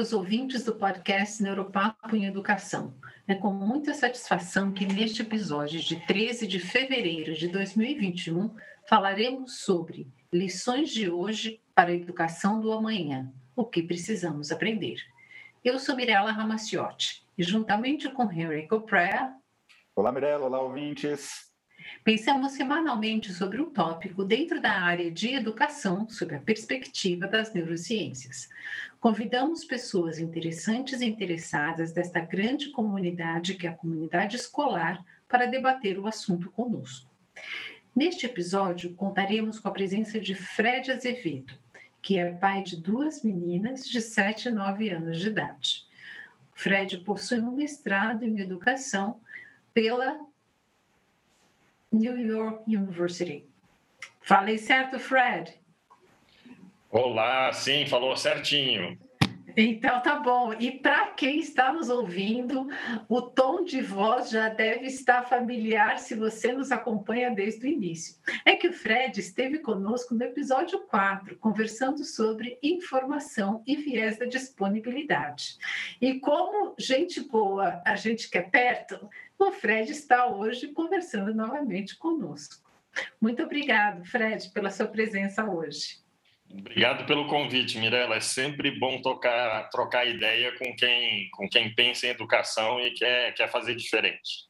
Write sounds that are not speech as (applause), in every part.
para os ouvintes do podcast Neuropapo em Educação. É com muita satisfação que neste episódio de 13 de fevereiro de 2021 falaremos sobre lições de hoje para a educação do amanhã, o que precisamos aprender. Eu sou Mirella Ramaciotti e juntamente com Henry Coprea. Olá, Mirella, olá, ouvintes. Pensamos semanalmente sobre um tópico dentro da área de educação, sob a perspectiva das neurociências. Convidamos pessoas interessantes e interessadas desta grande comunidade, que é a comunidade escolar, para debater o assunto conosco. Neste episódio, contaremos com a presença de Fred Azevedo, que é pai de duas meninas de 7 e 9 anos de idade. Fred possui um mestrado em educação pela New York University. Falei certo, Fred? Olá, sim, falou certinho. Então tá bom. E para quem está nos ouvindo, o tom de voz já deve estar familiar se você nos acompanha desde o início. É que o Fred esteve conosco no episódio 4, conversando sobre informação e viés da disponibilidade. E como gente boa, a gente quer perto, o Fred está hoje conversando novamente conosco. Muito obrigado, Fred, pela sua presença hoje. Obrigado pelo convite, Mirella. É sempre bom tocar, trocar ideia com quem, com quem pensa em educação e quer, quer fazer diferente.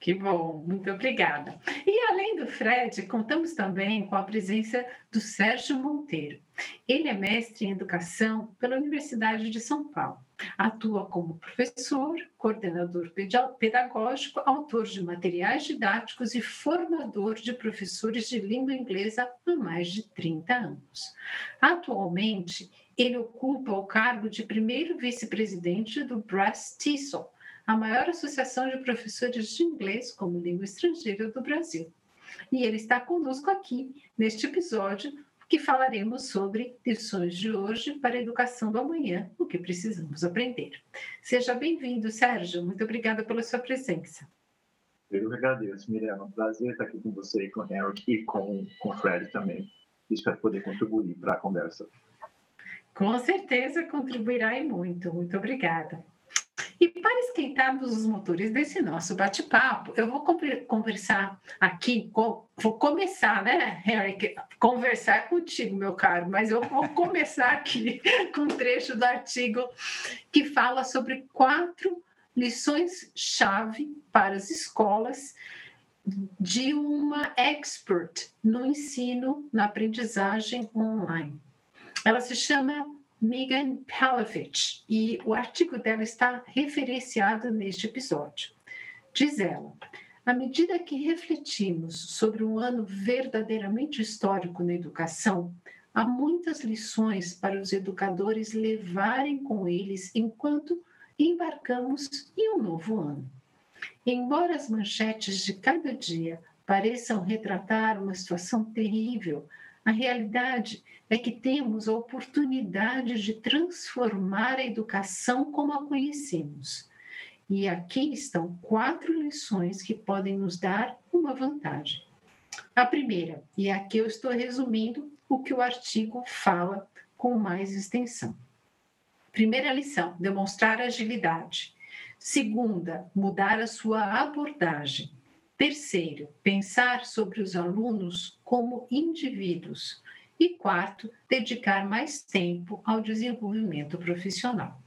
Que bom, muito obrigada. E além do Fred, contamos também com a presença do Sérgio Monteiro. Ele é mestre em educação pela Universidade de São Paulo. Atua como professor, coordenador pedagógico, autor de materiais didáticos e formador de professores de língua inglesa há mais de 30 anos. Atualmente, ele ocupa o cargo de primeiro vice-presidente do Brass TESOL, a maior associação de professores de inglês como língua estrangeira do Brasil. E ele está conosco aqui neste episódio que falaremos sobre lições de hoje para a educação do amanhã, o que precisamos aprender. Seja bem-vindo, Sérgio. Muito obrigada pela sua presença. Eu agradeço. É um prazer estar aqui com você, com o Henry e com, com o Fred também. Espero poder contribuir para a conversa. Com certeza contribuirá e muito. Muito obrigada. E para esquentarmos os motores desse nosso bate-papo, eu vou conversar aqui, vou começar, né, Harry, conversar contigo, meu caro, mas eu vou (laughs) começar aqui (laughs) com um trecho do artigo que fala sobre quatro lições-chave para as escolas de uma expert no ensino, na aprendizagem online. Ela se chama Megan Palovich, e o artigo dela está referenciado neste episódio. Diz ela: à medida que refletimos sobre um ano verdadeiramente histórico na educação, há muitas lições para os educadores levarem com eles enquanto embarcamos em um novo ano. Embora as manchetes de cada dia pareçam retratar uma situação terrível, a realidade é que temos a oportunidade de transformar a educação como a conhecemos. E aqui estão quatro lições que podem nos dar uma vantagem. A primeira, e aqui eu estou resumindo o que o artigo fala com mais extensão. Primeira lição: demonstrar agilidade. Segunda, mudar a sua abordagem. Terceiro, pensar sobre os alunos como indivíduos. E quarto, dedicar mais tempo ao desenvolvimento profissional.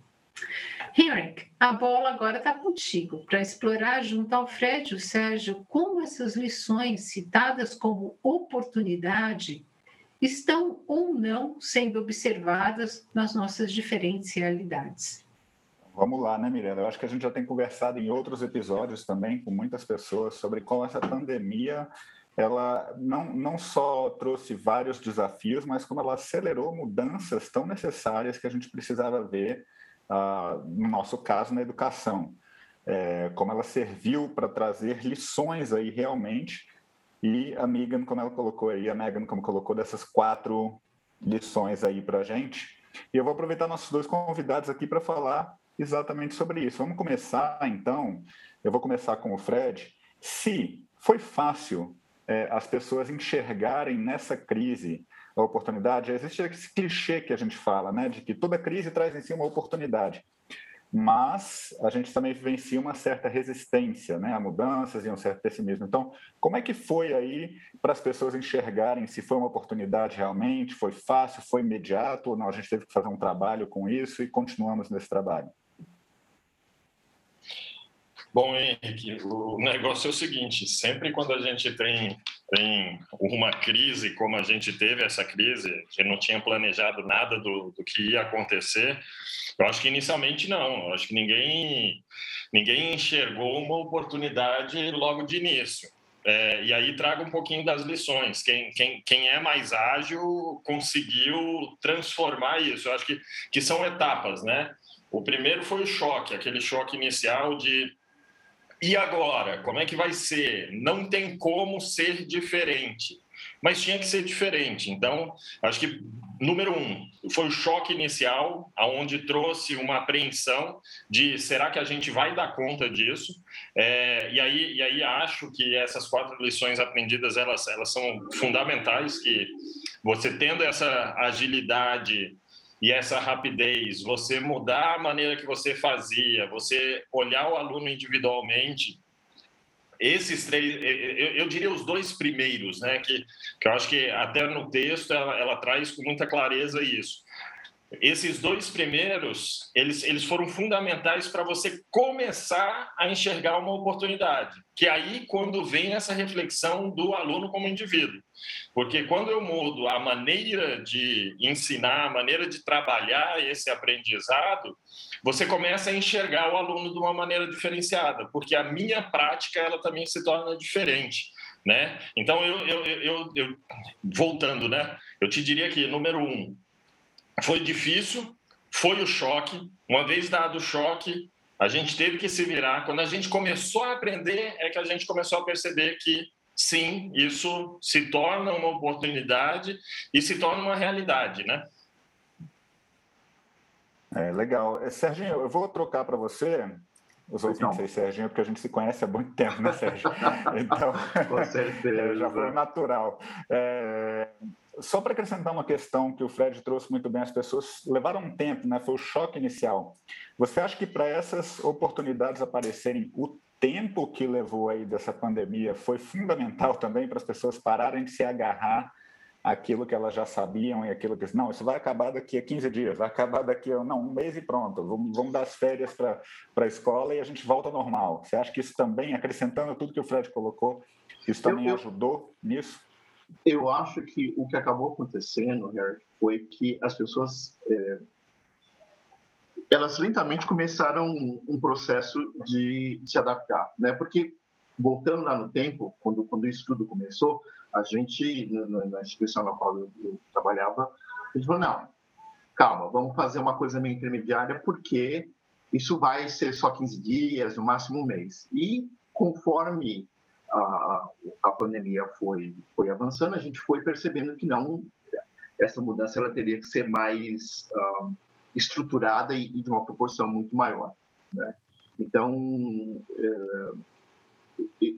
Henrik, a bola agora está contigo para explorar junto ao Fred e o Sérgio como essas lições citadas como oportunidade estão ou não sendo observadas nas nossas diferentes realidades. Vamos lá, né, Miranda? Eu acho que a gente já tem conversado em outros episódios também com muitas pessoas sobre como essa pandemia ela não, não só trouxe vários desafios, mas como ela acelerou mudanças tão necessárias que a gente precisava ver, uh, no nosso caso, na educação. É, como ela serviu para trazer lições aí realmente, e a Megan, como ela colocou aí, a Megan, como colocou dessas quatro lições aí para a gente. E eu vou aproveitar nossos dois convidados aqui para falar exatamente sobre isso. Vamos começar, então. Eu vou começar com o Fred. Se foi fácil é, as pessoas enxergarem nessa crise a oportunidade. Existe esse clichê que a gente fala, né, de que toda crise traz em si uma oportunidade. Mas a gente também vivencia uma certa resistência né, a mudanças e um certo pessimismo. Então, como é que foi aí para as pessoas enxergarem se foi uma oportunidade realmente, foi fácil, foi imediato ou não? A gente teve que fazer um trabalho com isso e continuamos nesse trabalho. Bom, Henrique, o negócio é o seguinte: sempre quando a gente tem, tem uma crise, como a gente teve essa crise, que não tinha planejado nada do, do que ia acontecer, eu acho que inicialmente não. Eu acho que ninguém, ninguém enxergou uma oportunidade logo de início. É, e aí traga um pouquinho das lições. Quem, quem, quem é mais ágil conseguiu transformar isso. Eu acho que, que são etapas, né? O primeiro foi o choque, aquele choque inicial de e agora? Como é que vai ser? Não tem como ser diferente. Mas tinha que ser diferente. Então, acho que, número um, foi o choque inicial, aonde trouxe uma apreensão de será que a gente vai dar conta disso? É, e, aí, e aí acho que essas quatro lições aprendidas, elas, elas são fundamentais, que você tendo essa agilidade e essa rapidez, você mudar a maneira que você fazia, você olhar o aluno individualmente, esses três, eu, diria os dois primeiros, né, que, que eu acho que até no texto ela, ela traz com muita clareza isso. Esses dois primeiros, eles, eles foram fundamentais para você começar a enxergar uma oportunidade, que é aí quando vem essa reflexão do aluno como indivíduo. Porque quando eu mudo a maneira de ensinar, a maneira de trabalhar esse aprendizado, você começa a enxergar o aluno de uma maneira diferenciada, porque a minha prática ela também se torna diferente. Né? Então, eu, eu, eu, eu voltando, né? eu te diria que, número um, foi difícil, foi o choque. Uma vez dado o choque, a gente teve que se virar. Quando a gente começou a aprender, é que a gente começou a perceber que sim, isso se torna uma oportunidade e se torna uma realidade, né? É, legal. É, Serginho, eu vou trocar para você os ouvintes aí, Serginho, porque a gente se conhece há muito tempo, né, Sérgio? (laughs) Então, Com certeza. (laughs) já foi natural. É, só para acrescentar uma questão que o Fred trouxe muito bem, as pessoas levaram um tempo, né? Foi o choque inicial. Você acha que para essas oportunidades aparecerem, o tempo que levou aí dessa pandemia foi fundamental também para as pessoas pararem de se agarrar aquilo que elas já sabiam e aquilo que não, isso vai acabar daqui a 15 dias, vai acabar daqui a não, um mês e pronto, vamos, vamos dar as férias para a escola e a gente volta ao normal. Você acha que isso também, acrescentando tudo que o Fred colocou, isso também eu, ajudou nisso? Eu acho que o que acabou acontecendo, Harry, foi que as pessoas é, elas lentamente começaram um, processo de, de, se adaptar, né? Porque voltando lá no tempo, quando quando isso tudo começou, a gente na, instituição na qual eu, eu, trabalhava, a gente falou não, calma, vamos fazer uma coisa meio intermediária porque isso vai ser só 15 dias, no máximo um mês. E conforme a, a pandemia foi, foi avançando, a gente foi percebendo que não, essa mudança ela teria que ser mais uh, estruturada e, e, de uma proporção muito maior. Né? Então, uh,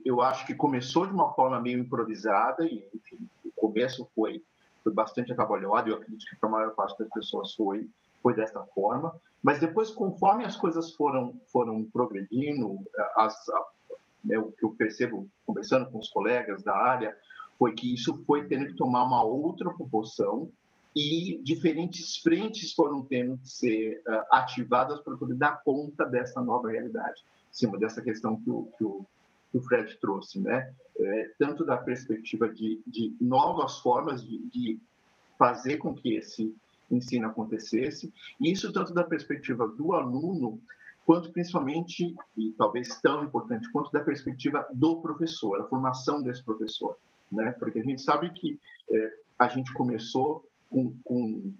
eu acho que começou de uma forma meio improvisada e, enfim, o começo foi, foi bastante atabalhado, eu acredito que para a maior parte das pessoas foi, foi dessa forma, mas depois, conforme as coisas foram, foram progredindo, as, né, o que eu percebo conversando com os colegas da área foi que isso foi tendo que tomar uma outra proporção e diferentes frentes foram tendo que ser uh, ativadas para poder dar conta dessa nova realidade, em cima dessa questão que o, que o, que o Fred trouxe, né? É, tanto da perspectiva de, de novas formas de, de, fazer com que esse ensino acontecesse, isso tanto da perspectiva do aluno quanto principalmente, e talvez tão importante quanto da perspectiva do professor, a formação desse professor, né? Porque a gente sabe que é, a gente começou com, com,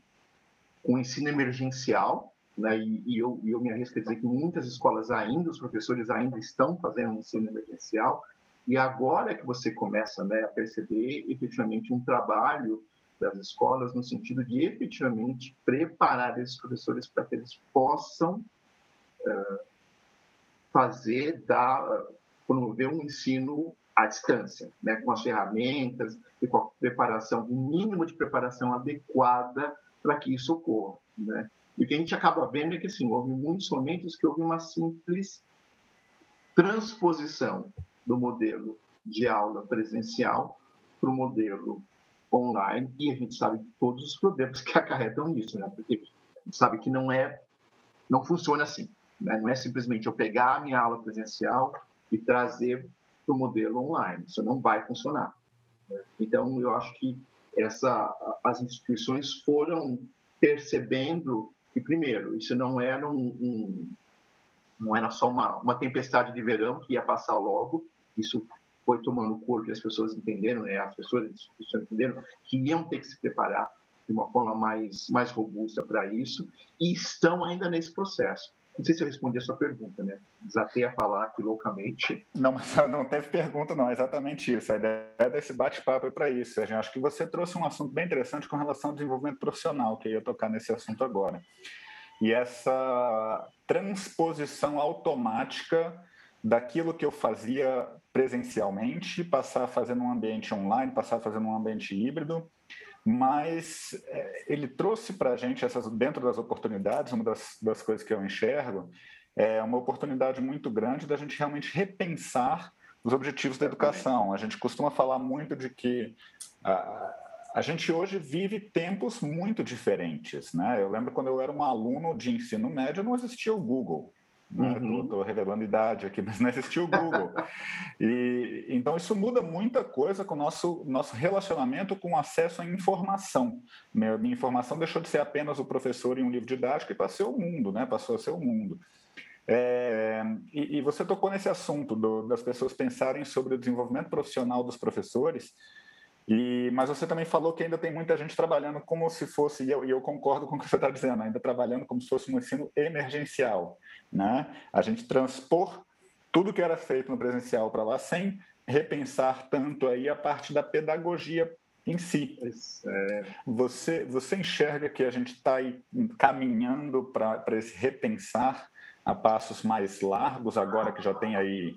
com ensino emergencial, né? E, e, eu, eu me arrisco a dizer que muitas escolas ainda, os professores ainda estão fazendo um ensino emergencial, e agora é que você começa né, a perceber efetivamente um trabalho das escolas no sentido de efetivamente preparar esses professores para que eles possam fazer, dar, promover um ensino à distância, né, com as ferramentas e com a preparação, o mínimo de preparação adequada para que isso ocorra. Né? E o que a gente acaba vendo é que assim, houve muitos momentos que houve uma simples transposição do modelo de aula presencial para o modelo online e a gente sabe todos os problemas que (laughs) acarretam nisso, né? Porque a gente sabe que não é, não funciona assim. Né? Não é simplesmente eu pegar a minha aula presencial e trazer para o modelo online. Isso não vai funcionar. Então, eu acho que essa, as instituições foram percebendo que, primeiro, isso não era um, um não era só uma, uma tempestade de verão que ia passar logo, isso foi tomando corpo e as pessoas entenderam, né, as pessoas entenderam que iam ter que se preparar de uma forma mais, mais robusta para isso e estão ainda nesse processo. Não sei se eu respondi a sua pergunta, né? Desatei a falar aqui loucamente. Não, (laughs) não teve pergunta, não. É exatamente isso. A ideia desse bate-papo é para isso. Eu acho que você trouxe um assunto bem interessante com relação ao desenvolvimento profissional, que eu ia tocar nesse assunto agora. E essa transposição automática daquilo que eu fazia presencialmente, passar a fazer num ambiente online, passar a fazer num ambiente híbrido, mas é, ele trouxe para a gente, essas, dentro das oportunidades, uma das, das coisas que eu enxergo, é uma oportunidade muito grande da gente realmente repensar os objetivos da educação. A gente costuma falar muito de que a, a gente hoje vive tempos muito diferentes. Né? Eu lembro quando eu era um aluno de ensino médio, não existia o Google. Estou uhum. revelando idade aqui, (laughs) mas não existiu o Google. e, então, isso muda muita coisa com o nosso, nosso relacionamento com acesso à informação. Minha, minha informação deixou de ser apenas o professor em um livro didático e passou o mundo, né? passou a ser o mundo. É, e, e, você tocou nesse assunto do, das pessoas pensarem sobre o desenvolvimento profissional dos professores e, mas você também falou que ainda tem muita gente trabalhando como se fosse, e eu, e eu concordo com o que você está dizendo, ainda trabalhando como se fosse um ensino emergencial. Né? A gente transpor tudo que era feito no presencial para lá sem repensar tanto aí a parte da pedagogia em si. É. Você, você enxerga que a gente está caminhando para esse repensar a passos mais largos, agora que já tem aí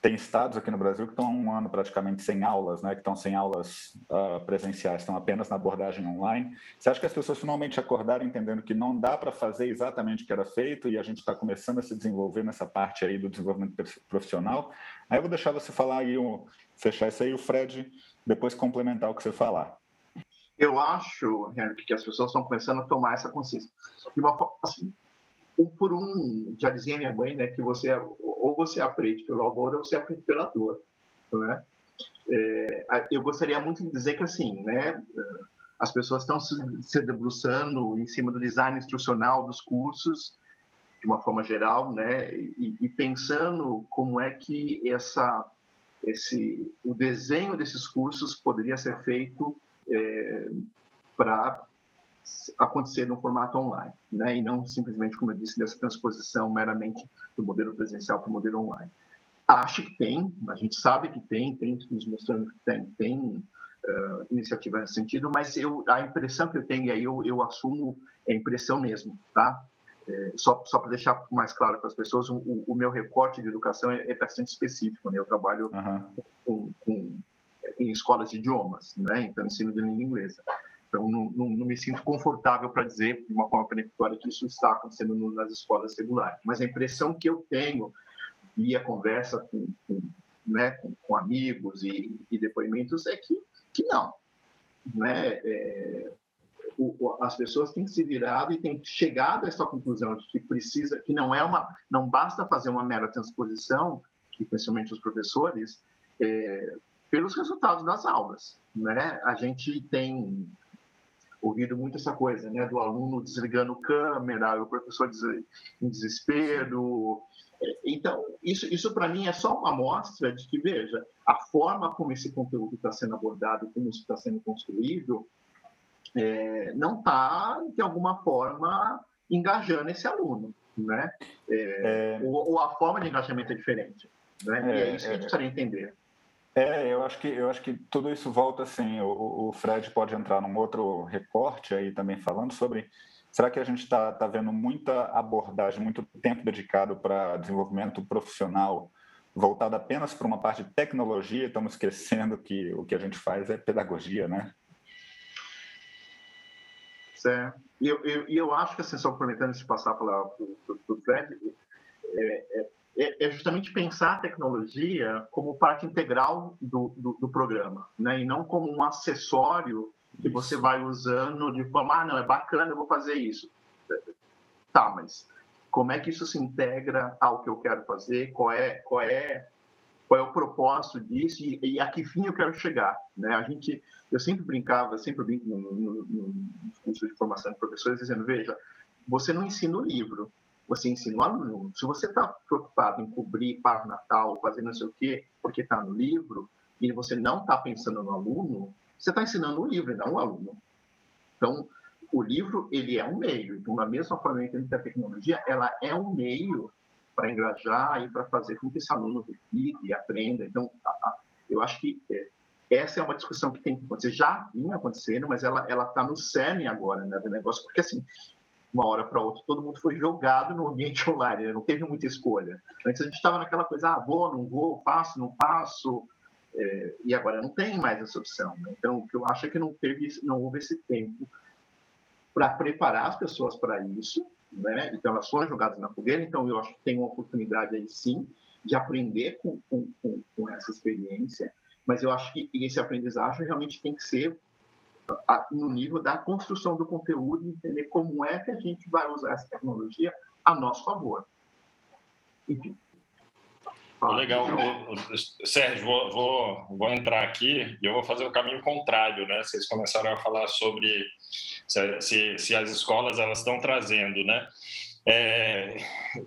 tem estados aqui no Brasil que estão há um ano praticamente sem aulas, né? que estão sem aulas uh, presenciais, estão apenas na abordagem online. Você acha que as pessoas finalmente acordaram entendendo que não dá para fazer exatamente o que era feito e a gente está começando a se desenvolver nessa parte aí do desenvolvimento profissional? Aí eu vou deixar você falar aí, fechar isso aí, o Fred depois complementar o que você falar. Eu acho, Henrique, que as pessoas estão começando a tomar essa consciência. De uma forma, assim, um por um, já dizia minha mãe, né, que você ou você aprende pelo amor ou você aprende pela dor, não é? é eu gostaria muito de dizer que assim, né, as pessoas estão se, se debruçando em cima do design instrucional dos cursos de uma forma geral, né, e, e pensando como é que essa esse o desenho desses cursos poderia ser feito é, para acontecer no formato online, né? E não simplesmente, como eu disse, dessa transposição meramente do modelo presencial para o modelo online. Acho que tem, a gente sabe que tem, tem nos mostrando que tem, tem uh, iniciativa nesse sentido, mas eu, a impressão que eu tenho, e aí eu, eu assumo é impressão mesmo, tá? É, só só para deixar mais claro para as pessoas, o, o, meu recorte de educação é, é bastante específico, né? Eu trabalho uhum. com, com, em escolas de idiomas, né? Então, ensino de língua inglesa. Então, não, não, não me sinto confortável para dizer, de uma forma peremptória, que isso está acontecendo nas escolas regulares. Mas a impressão que eu tenho, via conversa com, com, né, com, com amigos e, e, depoimentos, é que, que não. Né? É, o, as pessoas têm se virado e têm chegado a essa conclusão de que precisa, que não é uma, não basta fazer uma mera transposição, que principalmente os professores, é, pelos resultados das aulas, né? A gente tem ouvido muito essa coisa, né, do aluno desligando câmera, o professor em desespero. Então, isso, isso para mim é só uma amostra de que, veja, a forma como esse conteúdo está sendo abordado, como isso está sendo construído, é, não está, de alguma forma, engajando esse aluno, né? É, é... Ou, ou, a forma de engajamento é diferente, né? e é, é isso que a gente é. precisa entender. É, eu acho que eu acho que tudo isso volta assim. O, o Fred pode entrar num outro recorte aí também falando sobre será que a gente está tá vendo muita abordagem, muito tempo dedicado para desenvolvimento profissional voltado apenas para uma parte de tecnologia, estamos esquecendo que o que a gente faz é pedagogia, né? Certo. E eu, eu, eu acho que, assim, só aproveitando de passar para o Fred, é, é, é, justamente pensar a tecnologia como parte integral do, do, do, programa, né? e não como um acessório que você vai usando de forma, ah, não, é bacana, eu vou fazer isso. Tá, mas como é que isso se integra ao que eu quero fazer? Qual é, qual é, qual é o propósito disso e, e a que fim eu quero chegar? Né? A gente, eu sempre brincava, sempre brinco no, no, no curso de formação de professores, dizendo, veja, você não ensina o livro, você ensina o aluno. Se você está preocupado em cobrir para o Natal, fazer não sei o quê, porque está no livro, e você não está pensando no aluno, você está ensinando o livro e não o aluno. Então, o livro, ele é um meio. Então, da mesma forma que a tecnologia, ela é um meio para engajar e para fazer com que esse aluno repita e aprenda. Então, eu acho que é, essa é uma discussão que tem que acontecer, já vinha acontecendo, mas ela está no cerne agora né, do negócio, porque assim, uma hora para outra, todo mundo foi jogado no ambiente (laughs) online, né? não teve muita escolha. Antes a gente estava naquela coisa, ah, vou, não vou, faço, não faço, é, e agora não tem mais essa opção. Né? Então, o que eu acho é que não, teve, não houve esse tempo para preparar as pessoas para isso, né? então elas foram jogadas na fogueira, então eu acho que tem uma oportunidade aí sim de aprender com, com, com, com essa experiência, mas eu acho que esse aprendizagem realmente tem que ser no nível da construção do conteúdo, entender como é que a gente vai usar essa tecnologia a nosso favor. Enfim. Legal. Sérgio, vou, vou, vou entrar aqui e eu vou fazer o caminho contrário, né? Vocês começaram a falar sobre se, se as escolas elas estão trazendo, né?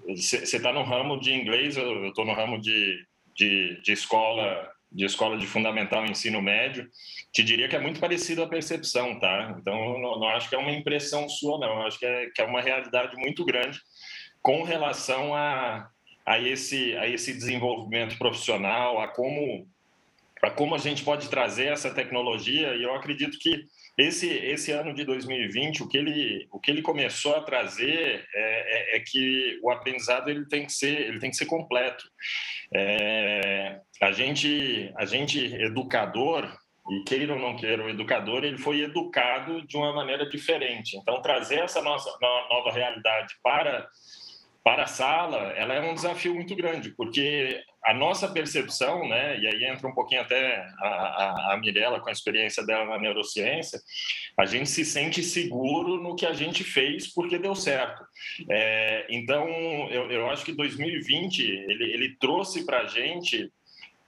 Você é, está no ramo de inglês, eu estou no ramo de, de, de escola de escola de fundamental ensino médio, te diria que é muito parecido a percepção, tá? Então, não, não, acho que é uma impressão sua, não. Acho que é, que é uma realidade muito grande com relação a, a, esse, a esse desenvolvimento profissional, a como, a como a gente pode trazer essa tecnologia. E eu acredito que esse, esse ano de 2020, o que ele, o que ele começou a trazer é, é, é que o aprendizado ele tem que ser, ele tem que ser completo. É, a gente, a gente educador e queira ou não queira, o educador ele foi educado de uma maneira diferente. Então trazer essa nossa nova realidade para para a sala, ela é um desafio muito grande, porque a nossa percepção, né, e aí entra um pouquinho até a, a, a Mirella com a experiência dela na neurociência, a gente se sente seguro no que a gente fez porque deu certo. É, então, eu, eu acho que 2020 ele, ele trouxe para a gente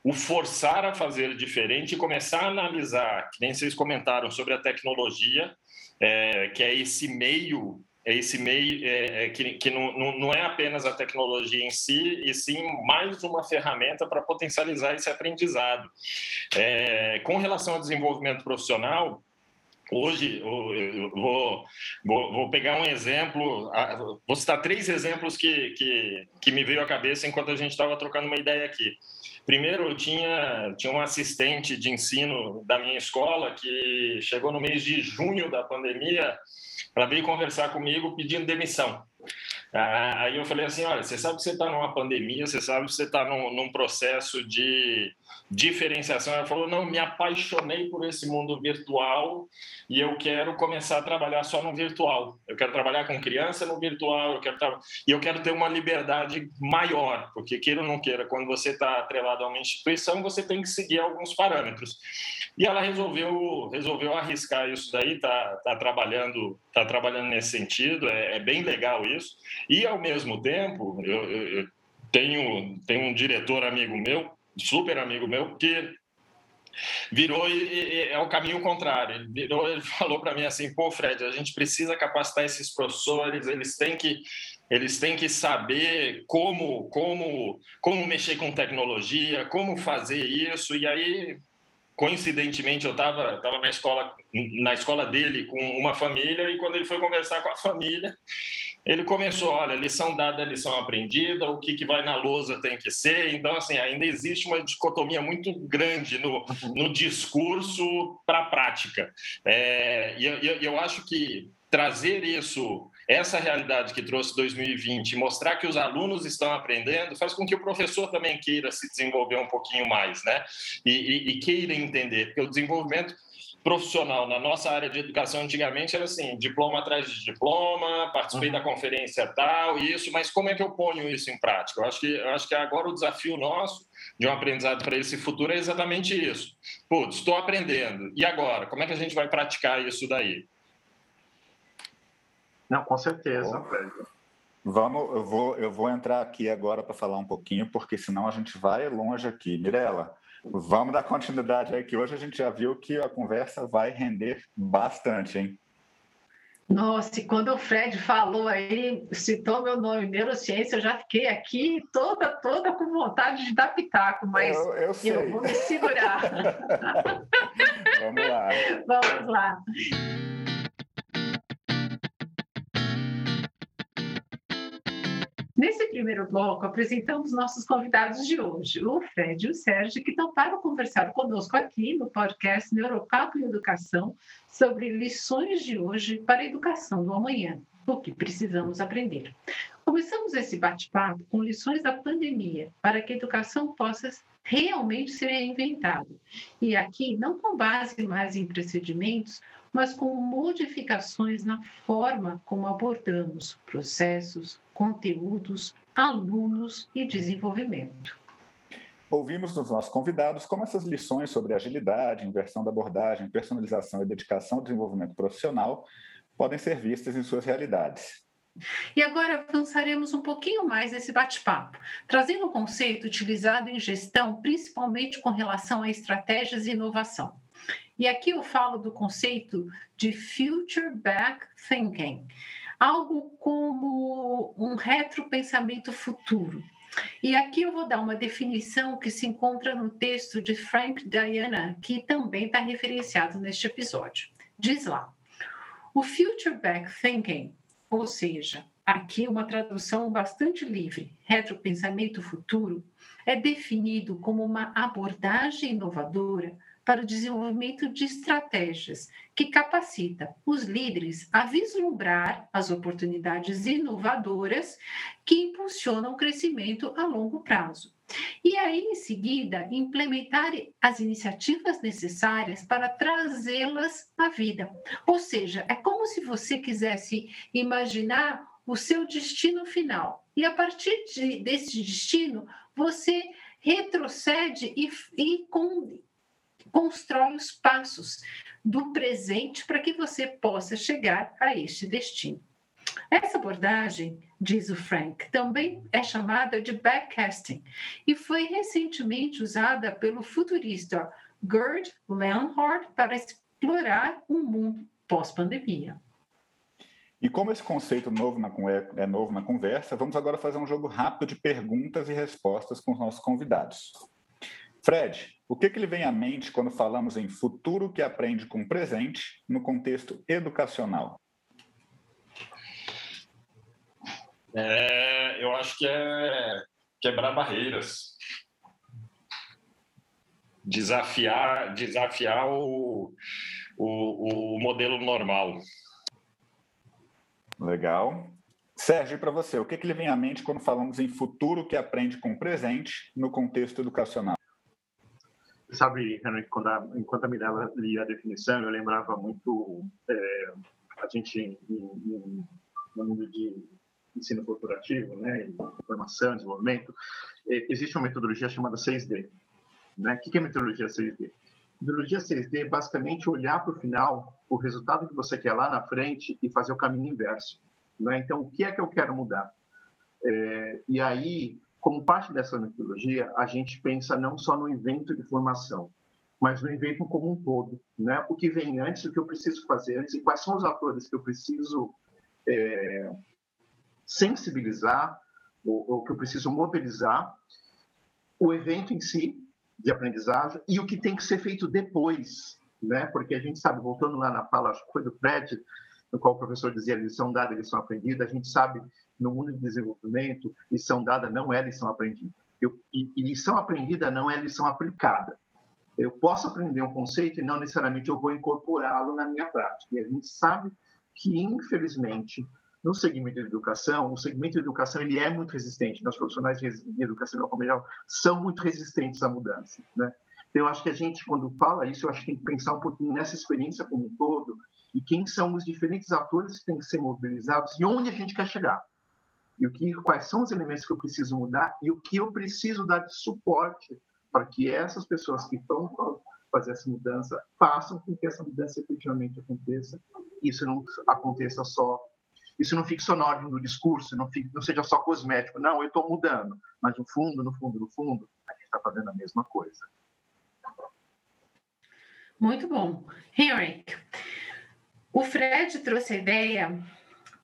o forçar a fazer diferente e começar a analisar, que nem vocês comentaram sobre a tecnologia, é, que é esse meio é esse meio é, é, que, que não, não é apenas a tecnologia em si, e sim mais uma ferramenta para potencializar esse aprendizado. É, com relação ao desenvolvimento profissional, Hoje, eu vou, vou, vou, pegar um exemplo, vou citar três exemplos que, que, que me veio à cabeça enquanto a gente estava trocando uma ideia aqui. Primeiro, eu tinha, tinha um assistente de ensino da minha escola que chegou no mês de junho da pandemia ela veio conversar comigo pedindo demissão. Ah, aí eu falei assim, olha, você sabe que você está numa pandemia, você sabe que você está num, num, processo de diferenciação. Ela falou, não, me apaixonei por esse mundo virtual e eu quero começar a trabalhar só no virtual. Eu quero trabalhar com criança no virtual, eu quero e eu quero ter uma liberdade maior, porque queira ou não queira, quando você está atrelado a uma instituição, você tem que seguir alguns parâmetros. E ela resolveu resolveu arriscar isso daí, tá, tá trabalhando tá trabalhando nesse sentido, é, é bem legal isso. E ao mesmo tempo, eu, eu, eu tenho tenho um diretor amigo meu, super amigo meu, que virou e, e, é o caminho contrário. Ele virou, ele (laughs) falou para mim assim, pô, Fred, a gente precisa capacitar esses professores, eles têm que eles têm que saber como como como mexer com tecnologia, como fazer isso. E aí coincidentemente eu estava tava na escola na escola dele com uma família e quando ele foi conversar com a família ele começou olha lição dada lição aprendida o que que vai na lousa tem que ser. Então assim ainda existe uma dicotomia muito grande no, no discurso para a prática. É, e eu, eu acho que trazer isso essa realidade que trouxe 2020 e mostrar que os alunos estão aprendendo, faz com que o professor também queira se desenvolver um pouquinho mais, né? E, e, e queira entender, porque o desenvolvimento profissional na nossa área de educação antigamente era assim, diploma atrás de diploma, participei uhum. da conferência tal, isso, mas como é que eu ponho isso em prática? Eu acho que, eu acho que agora o desafio nosso de um aprendizado para esse futuro é exatamente isso. Putz, estou aprendendo, e agora? Como é que a gente vai praticar isso daí? Não, com certeza, Vamos, eu vou, eu vou entrar aqui agora para falar um pouquinho, porque senão a gente vai longe aqui. Mirela, vamos dar continuidade aí, que hoje a gente já viu que a conversa vai render bastante, hein? Nossa, e quando o Fred falou aí, citou meu nome, neurociência, eu já fiquei aqui toda, toda com vontade de dar pitaco, mas eu, eu, eu vou me segurar. (laughs) Vamos lá. Vamos lá. Nesse primeiro bloco, apresentamos nossos convidados de hoje, o Fred e o Sérgio, que toparam conversar conosco aqui no podcast Neuropapo e Educação sobre lições de hoje para a educação do amanhã, o que precisamos aprender. Começamos esse bate-papo com lições da pandemia, para que a educação possa realmente ser reinventada. E aqui, não com base mais em procedimentos, mas com modificações na forma como abordamos processos, conteúdos, alunos e desenvolvimento. Ouvimos dos nossos convidados como essas lições sobre agilidade, inversão da abordagem, personalização e dedicação ao desenvolvimento profissional podem ser vistas em suas realidades. E agora avançaremos um pouquinho mais nesse bate-papo, trazendo um conceito utilizado em gestão, principalmente com relação a estratégias e inovação. E aqui eu falo do conceito de Future Back Thinking, algo como um retropensamento futuro. E aqui eu vou dar uma definição que se encontra no texto de Frank Diana, que também está referenciado neste episódio. Diz lá: o Future Back Thinking, ou seja, aqui uma tradução bastante livre, retropensamento futuro, é definido como uma abordagem inovadora para o desenvolvimento de estratégias que capacita os líderes a vislumbrar as oportunidades inovadoras que impulsionam o crescimento a longo prazo. E aí, em seguida, implementar as iniciativas necessárias para trazê-las à vida. Ou seja, é como se você quisesse imaginar o seu destino final. E a partir de, desse destino, você retrocede e, e com, constrói os passos do presente para que você possa chegar a este destino. Essa abordagem, diz o Frank, também é chamada de backcasting e foi recentemente usada pelo futurista Gerd Leonhard para explorar um mundo pós-pandemia. E como esse conceito novo na, é, é novo na conversa, vamos agora fazer um jogo rápido de perguntas e respostas com os nossos convidados. Fred, o que, que lhe vem à mente quando falamos em futuro que aprende com presente no contexto educacional? É, eu acho que é quebrar barreiras, desafiar, desafiar o, o, o modelo normal. Legal. Sérgio, para você, o que, que lhe vem à mente quando falamos em futuro que aprende com presente no contexto educacional? Sabe, Henrique, quando a, enquanto a Mirella lia a definição, eu lembrava muito é, a gente no mundo de ensino corporativo, né, formação, desenvolvimento, é, existe uma metodologia chamada 6D. Né? O que é metodologia 6D? A metodologia 6D é basicamente olhar para o final, o resultado que você quer lá na frente e fazer o caminho inverso. Né? Então, o que é que eu quero mudar? É, e aí, como parte dessa metodologia, a gente pensa não só no evento de formação, mas no evento como um todo, né? O que vem antes, o que eu preciso fazer antes e quais são os atores que eu preciso é, sensibilizar, ou, que eu preciso mobilizar, o evento em si de aprendizagem e o que tem que ser feito depois, né? Porque a gente sabe, voltando lá na fala, acho que foi do Fred, no qual o professor dizia lição dada, lição aprendida, a gente sabe no mundo de desenvolvimento, lição dada não é lição aprendida. Eu, e, e lição aprendida não é lição aplicada. Eu posso aprender um conceito e não necessariamente eu vou incorporá-lo na minha prática. E a gente sabe que, infelizmente, no segmento de educação, o segmento de educação ele é muito resistente, nós profissionais de educação geral são muito resistentes à mudança, né? Então, eu acho que a gente, quando fala isso, eu acho que tem que pensar um pouquinho nessa experiência como um todo e quem são os diferentes atores que têm que ser mobilizados e onde a gente quer chegar. E o que, quais são os elementos que eu preciso mudar e o que eu preciso dar de suporte para que essas pessoas que estão fazer essa mudança façam com que essa mudança efetivamente aconteça. Isso não aconteça só isso não fique só na ordem do discurso, não, fique, não seja só cosmético. Não, eu estou mudando, mas no fundo, no fundo, no fundo, a gente está fazendo a mesma coisa. Muito bom. Henrique, o Fred trouxe a ideia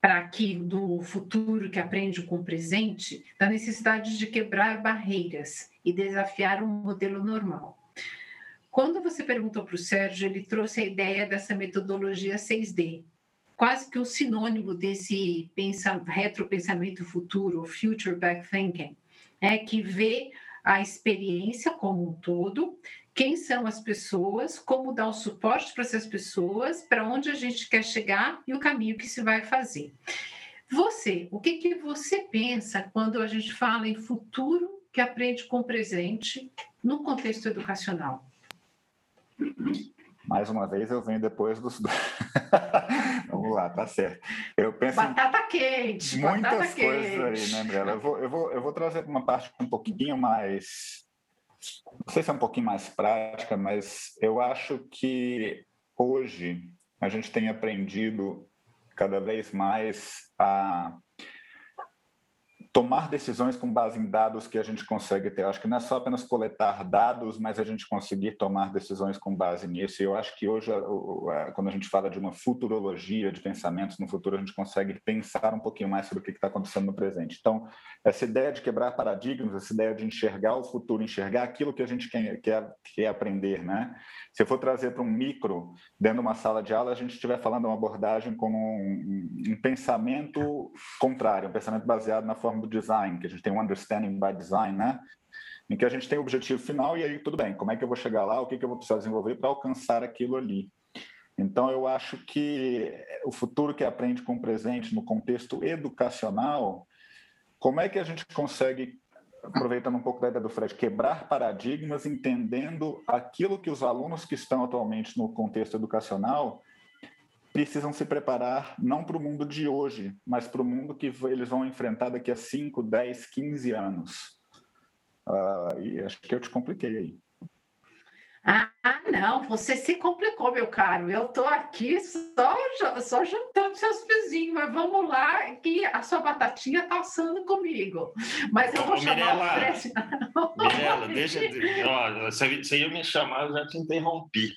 para aqui do futuro que aprende com o presente, da necessidade de quebrar barreiras e desafiar um modelo normal. Quando você perguntou para o Sérgio, ele trouxe a ideia dessa metodologia 6D, quase que um sinônimo desse pensa, retropensamento futuro, future back thinking, é que vê a experiência como um todo, quem são as pessoas, como dar o suporte para essas pessoas, para onde a gente quer chegar e o caminho que se vai fazer. Você, o que, que você pensa quando a gente fala em futuro que aprende com o presente no contexto educacional? Mais uma vez, eu venho depois dos. (laughs) Vamos lá, tá certo. Eu penso batata quente, muitas batata coisas quente. aí, né, André? Eu vou, eu, vou, eu vou trazer uma parte um pouquinho mais. Não sei se é um pouquinho mais prática, mas eu acho que hoje a gente tem aprendido cada vez mais a tomar decisões com base em dados que a gente consegue ter. Eu acho que não é só apenas coletar dados, mas a gente conseguir tomar decisões com base nisso. E eu acho que hoje, quando a gente fala de uma futurologia de pensamentos no futuro, a gente consegue pensar um pouquinho mais sobre o que está acontecendo no presente. Então, essa ideia de quebrar paradigmas, essa ideia de enxergar o futuro, enxergar aquilo que a gente quer, quer, quer aprender, né? Se eu for trazer para um micro, dentro de uma sala de aula, a gente estiver falando uma abordagem como um, um pensamento contrário, um pensamento baseado na forma do design, que a gente tem um understanding by design, né? Em que a gente tem o objetivo final e aí tudo bem, como é que eu vou chegar lá, o que, que eu vou precisar desenvolver para alcançar aquilo ali. Então, eu acho que o futuro que aprende com o presente no contexto educacional, como é que a gente consegue, aproveitando um pouco da ideia do Fred, quebrar paradigmas, entendendo aquilo que os alunos que estão atualmente no contexto educacional precisam se preparar não para o mundo de hoje, mas para o mundo que eles vão enfrentar daqui a 5, 10, 15 anos. Uh, e acho que eu te compliquei aí. Ah, não, você se complicou, meu caro. Eu estou aqui só, só juntando seus vizinhos, mas vamos lá, que a sua batatinha está assando comigo. Mas eu vou Ô, chamar Mirela, o Fred. Mirela, (laughs) deixa. Ó, você ia me chamar, eu já te interrompi.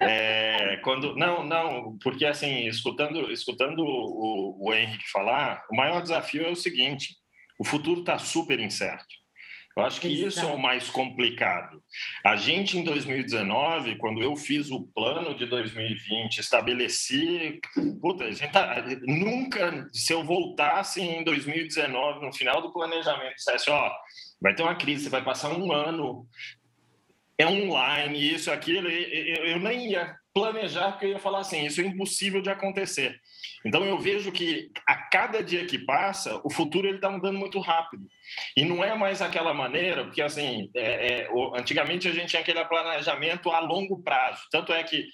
É, quando, não, não, porque assim, escutando, escutando o, o Henrique falar, o maior desafio é o seguinte: o futuro está super incerto. Eu acho que isso é o mais complicado. A gente, em 2019, quando eu fiz o plano de 2020, estabeleci. Puta, a gente tá, nunca, se eu voltasse em 2019, no final do planejamento, dissesse: ó, vai ter uma crise, você vai passar um ano, é online, isso, aquilo, eu, eu nem ia planejar, porque eu ia falar assim: isso é impossível de acontecer. Então eu vejo que a cada dia que passa, o futuro ele está mudando muito rápido. E não é mais aquela maneira, porque assim, é, é, antigamente a gente tinha aquele planejamento a longo prazo. Tanto é que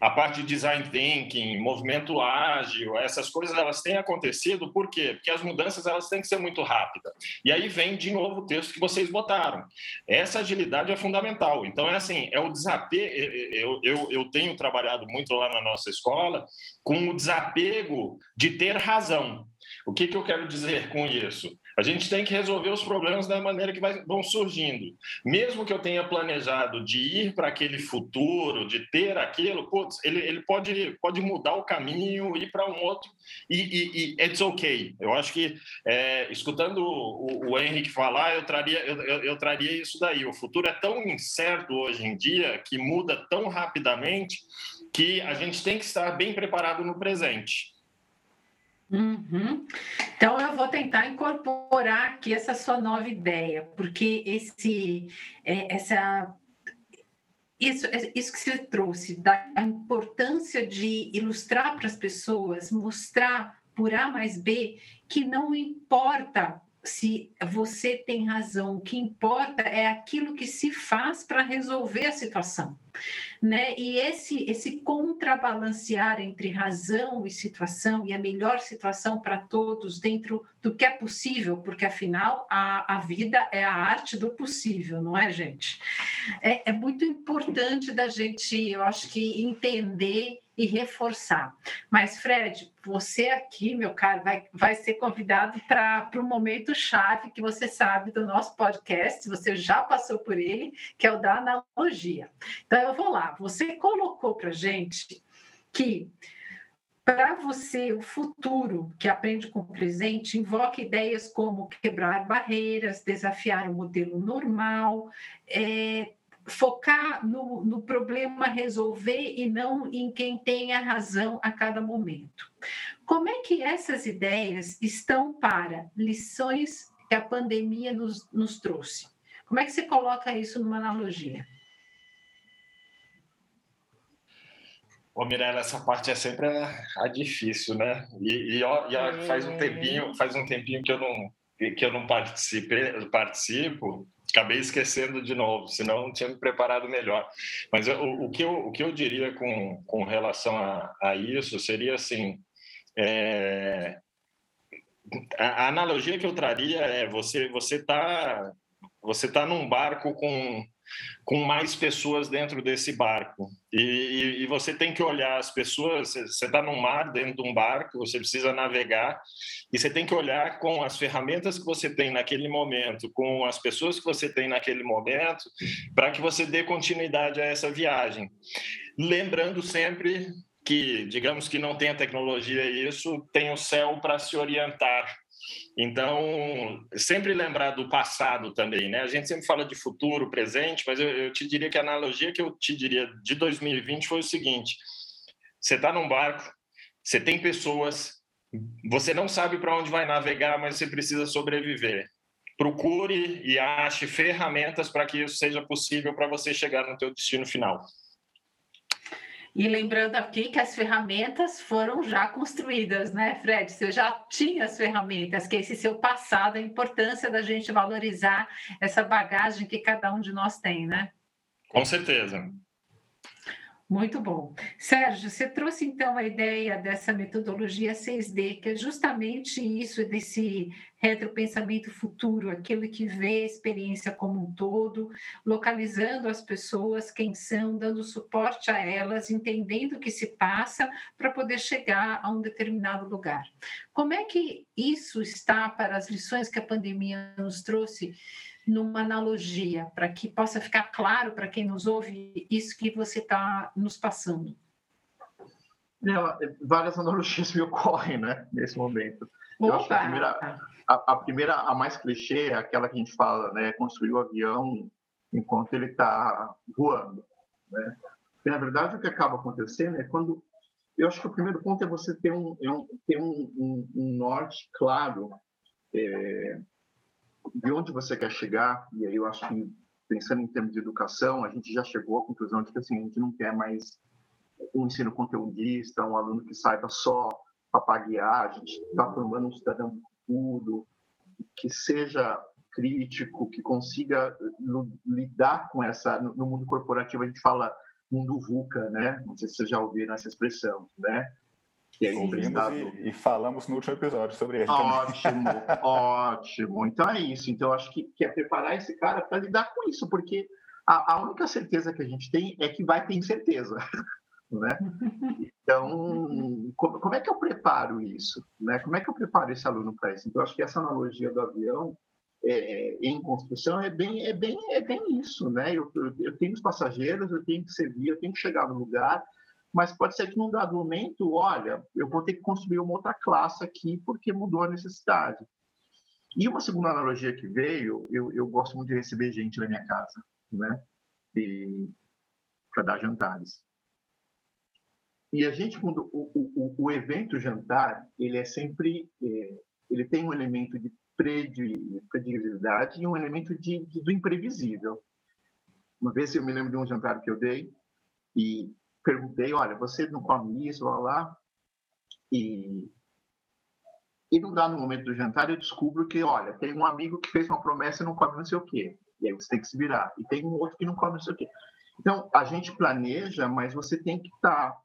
a parte de design thinking, movimento ágil, essas coisas elas têm acontecido, por quê? Porque as mudanças elas têm que ser muito rápidas. E aí vem de novo o texto que vocês botaram. Essa agilidade é fundamental. Então é assim, é o desapego. Eu, eu, eu tenho trabalhado muito lá na nossa escola com o desapego de ter razão. O que, que eu quero dizer com isso? A gente tem que resolver os problemas da maneira que vai, vão surgindo. Mesmo que eu tenha planejado de ir para aquele futuro, de ter aquilo, putz, ele, ele pode, pode mudar o caminho, ir para um outro, e, e, e it's okay. Eu acho que, é, escutando o, o Henrique falar, eu traria, eu, eu, eu traria isso daí. O futuro é tão incerto hoje em dia, que muda tão rapidamente, que a gente tem que estar bem preparado no presente. Uhum. Então, eu vou tentar incorporar aqui essa sua nova ideia, porque esse, é, essa, isso, é, isso que você trouxe, da importância de ilustrar para as pessoas, mostrar por A mais B que não importa se você tem razão, o que importa é aquilo que se faz para resolver a situação né? E esse esse contrabalancear entre razão e situação e a melhor situação para todos dentro do que é possível, porque afinal a, a vida é a arte do possível, não é, gente? É, é muito importante da gente, eu acho que entender e reforçar. Mas, Fred, você aqui, meu caro, vai, vai ser convidado para o momento chave que você sabe do nosso podcast, você já passou por ele, que é o da analogia. Então, eu vou lá. Você colocou para gente que para você, o futuro que aprende com o presente invoca ideias como quebrar barreiras, desafiar o modelo normal, é, focar no, no problema resolver e não em quem tem a razão a cada momento. Como é que essas ideias estão para lições que a pandemia nos, nos trouxe? Como é que você coloca isso numa analogia? Ô, Mirella, essa parte é sempre a, a difícil, né? E, e, ó, e ó, faz um é. tempinho, faz um tempinho que eu não que eu não participe, participo, acabei esquecendo de novo, senão não tinha me preparado melhor. Mas eu, o, que eu, o que eu diria com, com relação a, a isso seria assim: é, a, a, analogia que eu traria é você você está você tá num barco com com mais pessoas dentro desse barco. E, e, você tem que olhar as pessoas. Você está num mar, dentro de um barco, você precisa navegar, e você tem que olhar com as ferramentas que você tem naquele momento, com as pessoas que você tem naquele momento, para que você dê continuidade a essa viagem. Lembrando sempre que, digamos que não tem a tecnologia isso, tem o céu para se orientar então, sempre lembrar do passado também, né? A gente sempre fala de futuro, presente, mas eu, eu te diria que a analogia que eu te diria de 2020 foi o seguinte: você está num barco, você tem pessoas, você não sabe para onde vai navegar, mas você precisa sobreviver. Procure e ache ferramentas para que isso seja possível para você chegar no teu destino final. E lembrando aqui que as ferramentas foram já construídas, né, Fred? Você já tinha as ferramentas, que esse seu passado, a importância da gente valorizar essa bagagem que cada um de nós tem, né? Com certeza. Muito bom. Sérgio, você trouxe então a ideia dessa metodologia 6D, que é justamente isso, desse retropensamento futuro, aquilo que vê a experiência como um todo, localizando as pessoas, quem são, dando suporte a elas, entendendo o que se passa para poder chegar a um determinado lugar. Como é que isso está para as lições que a pandemia nos trouxe? Numa analogia, para que possa ficar claro para quem nos ouve isso que você está nos passando? É, várias analogias me ocorrem né, nesse momento. Opa. Eu acho que a primeira, a, a, primeira, a mais clichê, é aquela que a gente fala, né, construir o avião enquanto ele está voando. Né? E, na verdade, o que acaba acontecendo é quando. Eu acho que o primeiro ponto é você ter um, é um ter um, um, um norte claro é, de onde você quer chegar, e aí eu acho que, pensando em termos de educação, a gente já chegou à conclusão de que assim, a gente não quer mais um ensino conteudista, um aluno que saiba só papaguear, a gente está formando um cidadão tudo, que seja crítico, que consiga lidar com essa. No mundo corporativo, a gente fala mundo VUCA, né? Não sei se vocês já ouviram essa expressão, né? E, e, e, falamos no último episódio sobre ele. Ótimo, (laughs) ótimo. Então é isso. Então acho que, que é preparar esse cara para lidar com isso, porque a, a, única certeza que a gente tem é que vai ter incerteza. (laughs) Né? Então, como, como, é que eu preparo isso? Né? Como é que eu preparo esse aluno para isso? Então, acho que essa analogia do avião é, em construção é bem, é bem, é bem isso, né? Eu, eu, eu tenho os passageiros, eu tenho que servir, eu tenho que chegar no lugar, mas pode ser que num dado momento, olha, eu vou ter que construir uma outra classe aqui porque mudou a necessidade. E uma segunda analogia que veio, eu, eu gosto muito de receber gente na minha casa, né? Para dar jantares. E a gente, quando o, o, o evento jantar, ele é sempre, é, ele tem um elemento de previsibilidade e um elemento de, de, do imprevisível. Uma vez eu me lembro de um jantar que eu dei e perguntei, olha, você não come isso, lá, lá? E E num dado momento do jantar, eu descubro que, olha, tem um amigo que fez uma promessa e não come não sei o quê. E aí você tem que se virar. E tem um outro que não come não sei o quê. Então, a gente planeja, mas você tem que estar. Tá...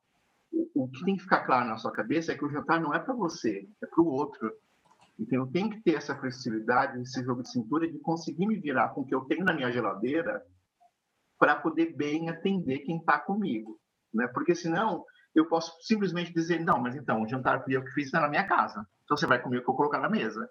O que tem que ficar claro na sua cabeça é que o jantar não é para você, é para o outro. Então, eu tenho que ter essa flexibilidade, esse jogo de cintura de conseguir me virar com o que eu tenho na minha geladeira para poder bem atender quem está comigo. Né? Porque senão eu posso simplesmente dizer, não, mas então, o jantar fui eu que fiz está na minha casa. Então você vai comer o que eu colocar na mesa.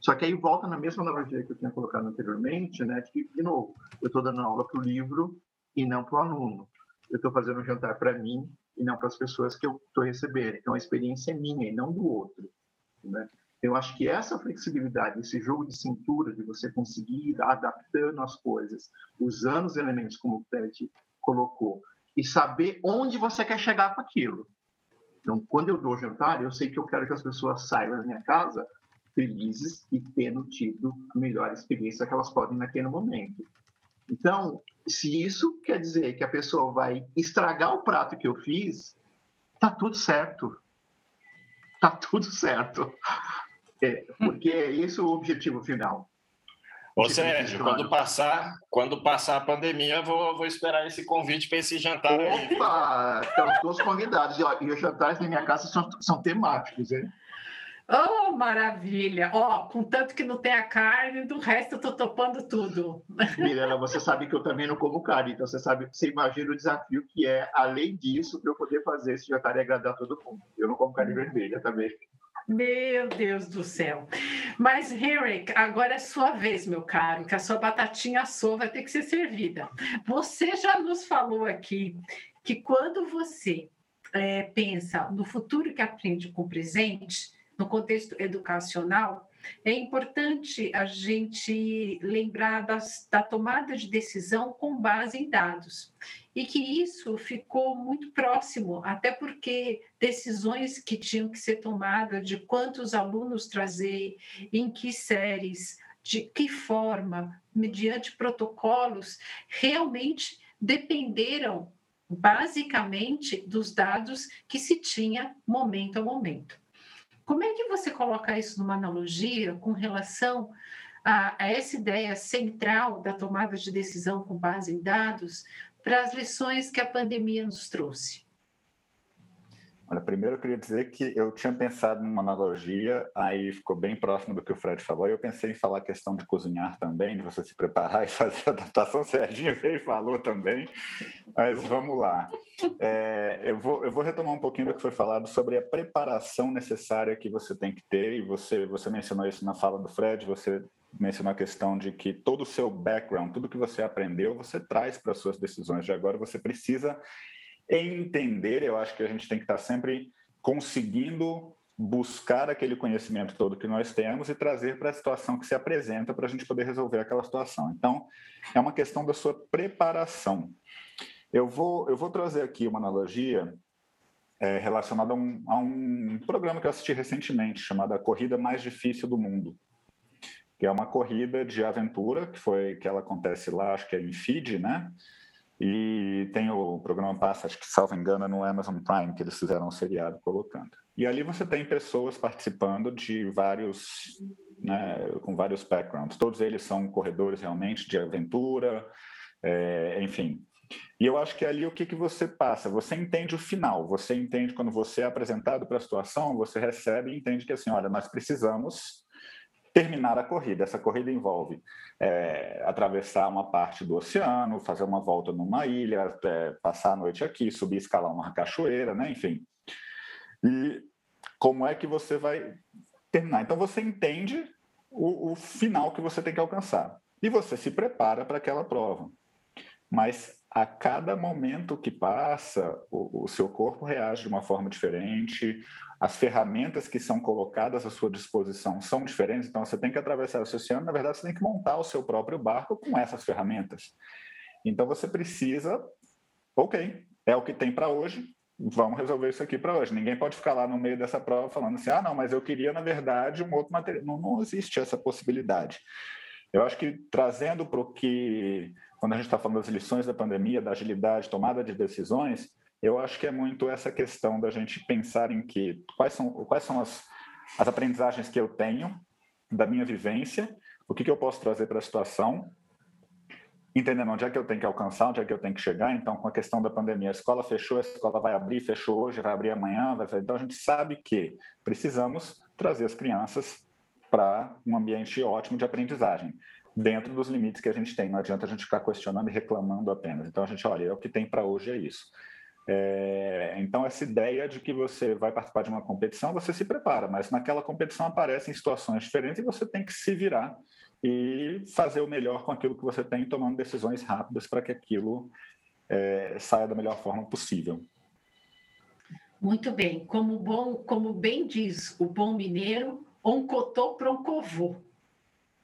Só que aí volta na mesma analogia que eu tinha colocado anteriormente, né? De que, de novo, eu estou dando aula para o livro e não para o aluno. Eu estou fazendo um jantar para mim e não para as pessoas que eu estou recebendo. Então a experiência é minha e não do outro. Né? Eu acho que essa flexibilidade, esse jogo de cintura, de você conseguir ir adaptando as coisas, usando os elementos como o Ted colocou, e saber onde você quer chegar com aquilo. Então, quando eu dou jantar, eu sei que eu quero que as pessoas saiam da minha casa felizes e tendo tido a melhor experiência que elas podem naquele momento. Então, se isso quer dizer que a pessoa vai estragar o prato que eu fiz, tá tudo certo. Tá tudo certo. É, porque é esse o objetivo final. Ô Sérgio, quando passar, quando passar a pandemia, vou, vou esperar esse convite para esse jantar aí. Opa, estão todos convidados. E, os jantares na minha casa são, são temáticos, hein? Oh, maravilha! Ó, oh, contanto que não tem a carne, do resto eu tô topando tudo. Mirela, você sabe que eu também não como carne, então você sabe, você imagina o desafio que é, além disso, para eu poder fazer esse jantar e agradar todo mundo. Eu não como carne vermelha também. Meu Deus do céu. Mas, Henrik, agora é sua vez, meu caro, que a sua batatinha assou vai ter que ser servida. Você já nos falou aqui que quando você é, pensa no futuro que aprende com o presente, no contexto educacional, é importante a gente lembrar das, da tomada de decisão com base em dados. E que isso ficou muito próximo, até porque decisões que tinham que ser tomadas de quantos alunos trazer, em que séries, de que forma, mediante protocolos, realmente dependeram basicamente dos dados que se tinha momento a momento. Como é que você coloca isso numa analogia com relação a, a essa ideia central da tomada de decisão com base em dados para as lições que a pandemia nos trouxe? Olha, primeiro eu queria dizer que eu tinha pensado numa analogia, aí ficou bem próximo do que o Fred falou. Eu pensei em falar a questão de cozinhar também, de você se preparar (laughs) e fazer a adaptação. O Serginho veio e falou também, mas vamos lá. É, eu, vou, eu vou retomar um pouquinho do que foi falado sobre a preparação necessária que você tem que ter, e você, você mencionou isso na fala do Fred, você mencionou a questão de que todo o seu background, tudo que você aprendeu, você traz para as suas decisões de agora, você precisa entender, eu acho que a gente tem que estar sempre conseguindo buscar aquele conhecimento todo que nós temos e trazer para a situação que se apresenta para a gente poder resolver aquela situação. Então, é uma questão da sua preparação. Eu vou, eu vou trazer aqui uma analogia é, relacionada a um, a um programa que eu assisti recentemente, chamado Corrida Mais Difícil do Mundo, que é uma corrida de aventura, que foi que ela acontece lá, acho que é em Fiji, né? E tem o programa passa, acho que salvo engano, no Amazon Prime, que eles fizeram um seriado colocando. E ali você tem pessoas participando de vários, né, com vários backgrounds. Todos eles são corredores realmente de aventura, é, enfim. E eu acho que ali o que, que você passa? Você entende o final, você entende quando você é apresentado para a situação, você recebe e entende que assim, olha, nós precisamos terminar a corrida. Essa corrida envolve é, atravessar uma parte do oceano, fazer uma volta numa ilha, é, passar a noite aqui, subir, escalar uma cachoeira, né? enfim. E como é que você vai terminar? Então você entende o, o final que você tem que alcançar e você se prepara para aquela prova. Mas a cada momento que passa, o, o, seu corpo reage de uma forma diferente, as ferramentas que são colocadas à sua disposição são diferentes, então você tem que atravessar o oceano, na verdade, você tem que montar o seu próprio barco com essas ferramentas. Então você precisa, ok, é o que tem para hoje, vamos resolver isso aqui para hoje. Ninguém pode ficar lá no meio dessa prova falando assim, ah, não, mas eu queria, na verdade, um outro material. Não, não existe essa possibilidade. Eu acho que trazendo para o que, quando a gente está falando das lições da pandemia, da agilidade, tomada de decisões, eu acho que é muito essa questão da gente pensar em que quais são, quais são as, as aprendizagens que eu tenho da minha vivência, o que, que eu posso trazer para a situação, entendendo onde é que eu tenho que alcançar, onde é que eu tenho que chegar. Então, com a questão da pandemia, a escola fechou, a escola vai abrir, fechou hoje, vai abrir amanhã. Vai... Então, a gente sabe que precisamos trazer as crianças para um ambiente ótimo de aprendizagem, dentro dos limites que a gente tem. Não adianta a gente ficar questionando e reclamando apenas. Então, a gente, olha, é o que tem para hoje é isso. É, então, essa ideia de que você vai participar de uma competição, você se prepara, mas naquela competição aparecem situações diferentes e você tem que se virar e fazer o melhor com aquilo que você tem, tomando decisões rápidas para que aquilo é, saia da melhor forma possível. Muito bem. Como, bom, como bem diz o bom mineiro, um cotô proncovô.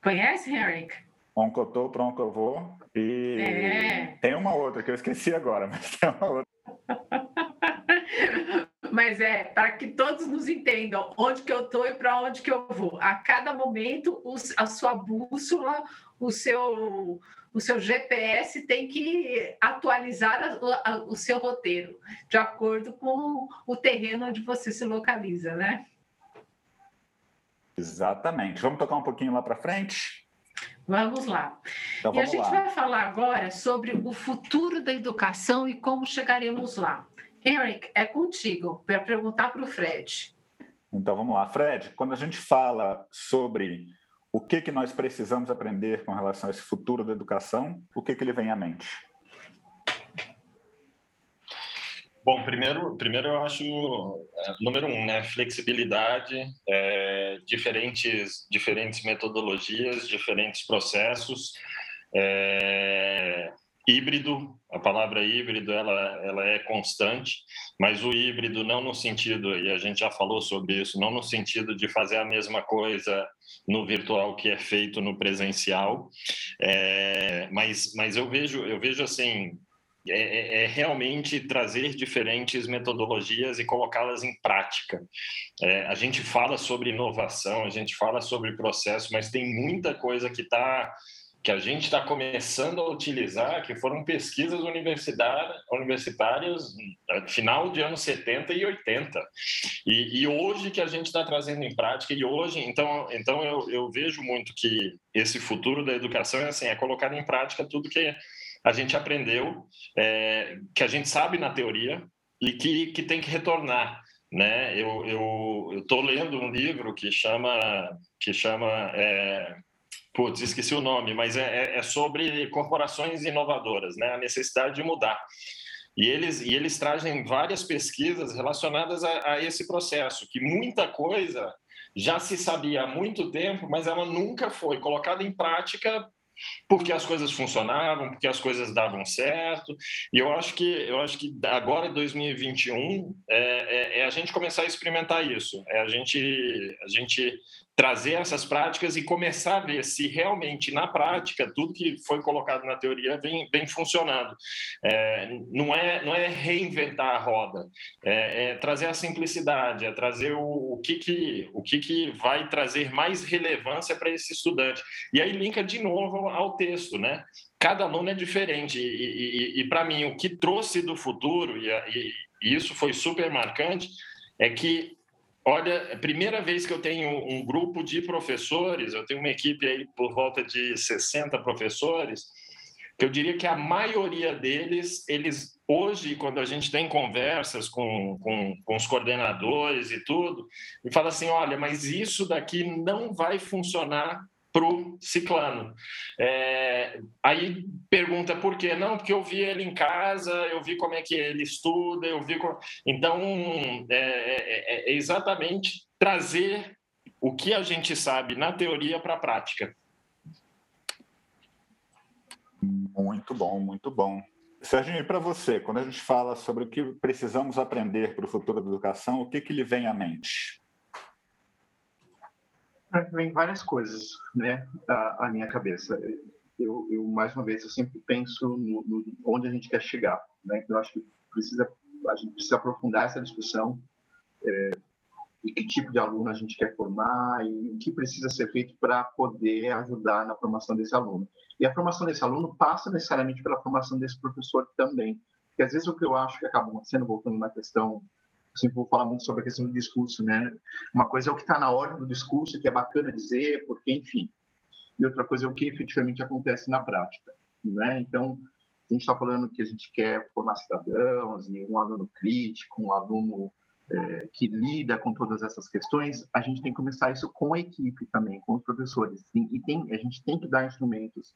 Conhece, Henrique? Um cotô proncovô. E é. tem uma outra que eu esqueci agora, mas tem uma outra. (laughs) Mas é para que todos nos entendam onde que eu estou e para onde que eu vou. A cada momento, a sua bússola, o seu, o seu GPS tem que atualizar o seu roteiro de acordo com o terreno onde você se localiza, né? Exatamente. Vamos tocar um pouquinho lá para frente? Vamos lá. Então, vamos e a gente lá. vai falar agora sobre o futuro da educação e como chegaremos lá. Eric, é contigo para perguntar para o Fred. Então vamos lá, Fred. Quando a gente fala sobre o que que nós precisamos aprender com relação a esse futuro da educação, o que que ele vem à mente? Bom, primeiro, primeiro eu acho é, número um, né, flexibilidade, é, diferentes diferentes metodologias, diferentes processos. É, híbrido, a palavra híbrido ela, ela é constante, mas o híbrido não no sentido, e a gente já falou sobre isso, não no sentido de fazer a mesma coisa no virtual que é feito no presencial, é, mas, mas eu vejo eu vejo assim é, é, é, realmente trazer diferentes metodologias e colocá-las em prática. É, a gente fala sobre inovação, a gente fala sobre processo, mas tem muita coisa que está que a gente está começando a utilizar, que foram pesquisas universitárias final de anos 70 e 80. E, e hoje que a gente está trazendo em prática, e hoje, então, então eu, eu vejo muito que esse futuro da educação é assim, é colocar em prática tudo que a gente aprendeu, é, que a gente sabe na teoria e que, que tem que retornar. Né? Eu estou lendo um livro que chama, que chama é, Putz, esqueci o nome, mas é, é, é sobre corporações inovadoras, né? a necessidade de mudar. E eles, e eles trazem várias pesquisas relacionadas a, a, esse processo, que muita coisa já se sabia há muito tempo, mas ela nunca foi colocada em prática porque as coisas funcionavam, porque as coisas davam certo. E eu acho que eu acho que agora em 2021 é, é, é, a gente começar a experimentar isso, é a gente a gente trazer essas práticas e começar a ver se realmente na prática tudo que foi colocado na teoria vem, vem funcionando. É, não é não é reinventar a roda, é, é trazer a simplicidade, é trazer o, o que que o que que vai trazer mais relevância para esse estudante. E aí linka de novo ao texto, né? Cada aluno é diferente e, e, e para mim o que trouxe do futuro e, e isso foi super marcante é que Olha, é primeira vez que eu tenho um grupo de professores, eu tenho uma equipe aí por volta de 60 professores, que eu diria que a maioria deles, eles hoje, quando a gente tem conversas com, com, com os coordenadores e tudo, me fala assim, olha, mas isso daqui não vai funcionar para o ciclano. É, aí pergunta por quê? Não, porque eu vi ele em casa, eu vi como é que ele estuda, eu vi. Como... Então, é, é, é, é exatamente trazer o que a gente sabe na teoria para a prática. Muito bom, muito bom. Serginho, e para você, quando a gente fala sobre o que precisamos aprender para o futuro da educação, o que, que lhe vem à mente? Vem várias coisas, né, à, à minha cabeça. Eu, eu, mais uma vez, eu sempre penso no, no, onde a gente quer chegar, né? Eu acho que precisa, a gente precisa aprofundar essa discussão é, de que tipo de aluno a gente quer formar e o que precisa ser feito para poder ajudar na formação desse aluno. E a formação desse aluno passa necessariamente pela formação desse professor também. Porque às vezes o que eu acho que acaba acontecendo, voltando na questão sempre vou falar muito sobre a questão do discurso, né? Uma coisa é o que está na ordem do discurso, que é bacana dizer, porque, enfim. E outra coisa é o que efetivamente acontece na prática, né? Então, a gente está falando que a gente quer formar cidadãos, um aluno crítico, um aluno é, que lida com todas essas questões, a gente tem que começar isso com a equipe também, com os professores. E, tem, a gente tem que dar instrumentos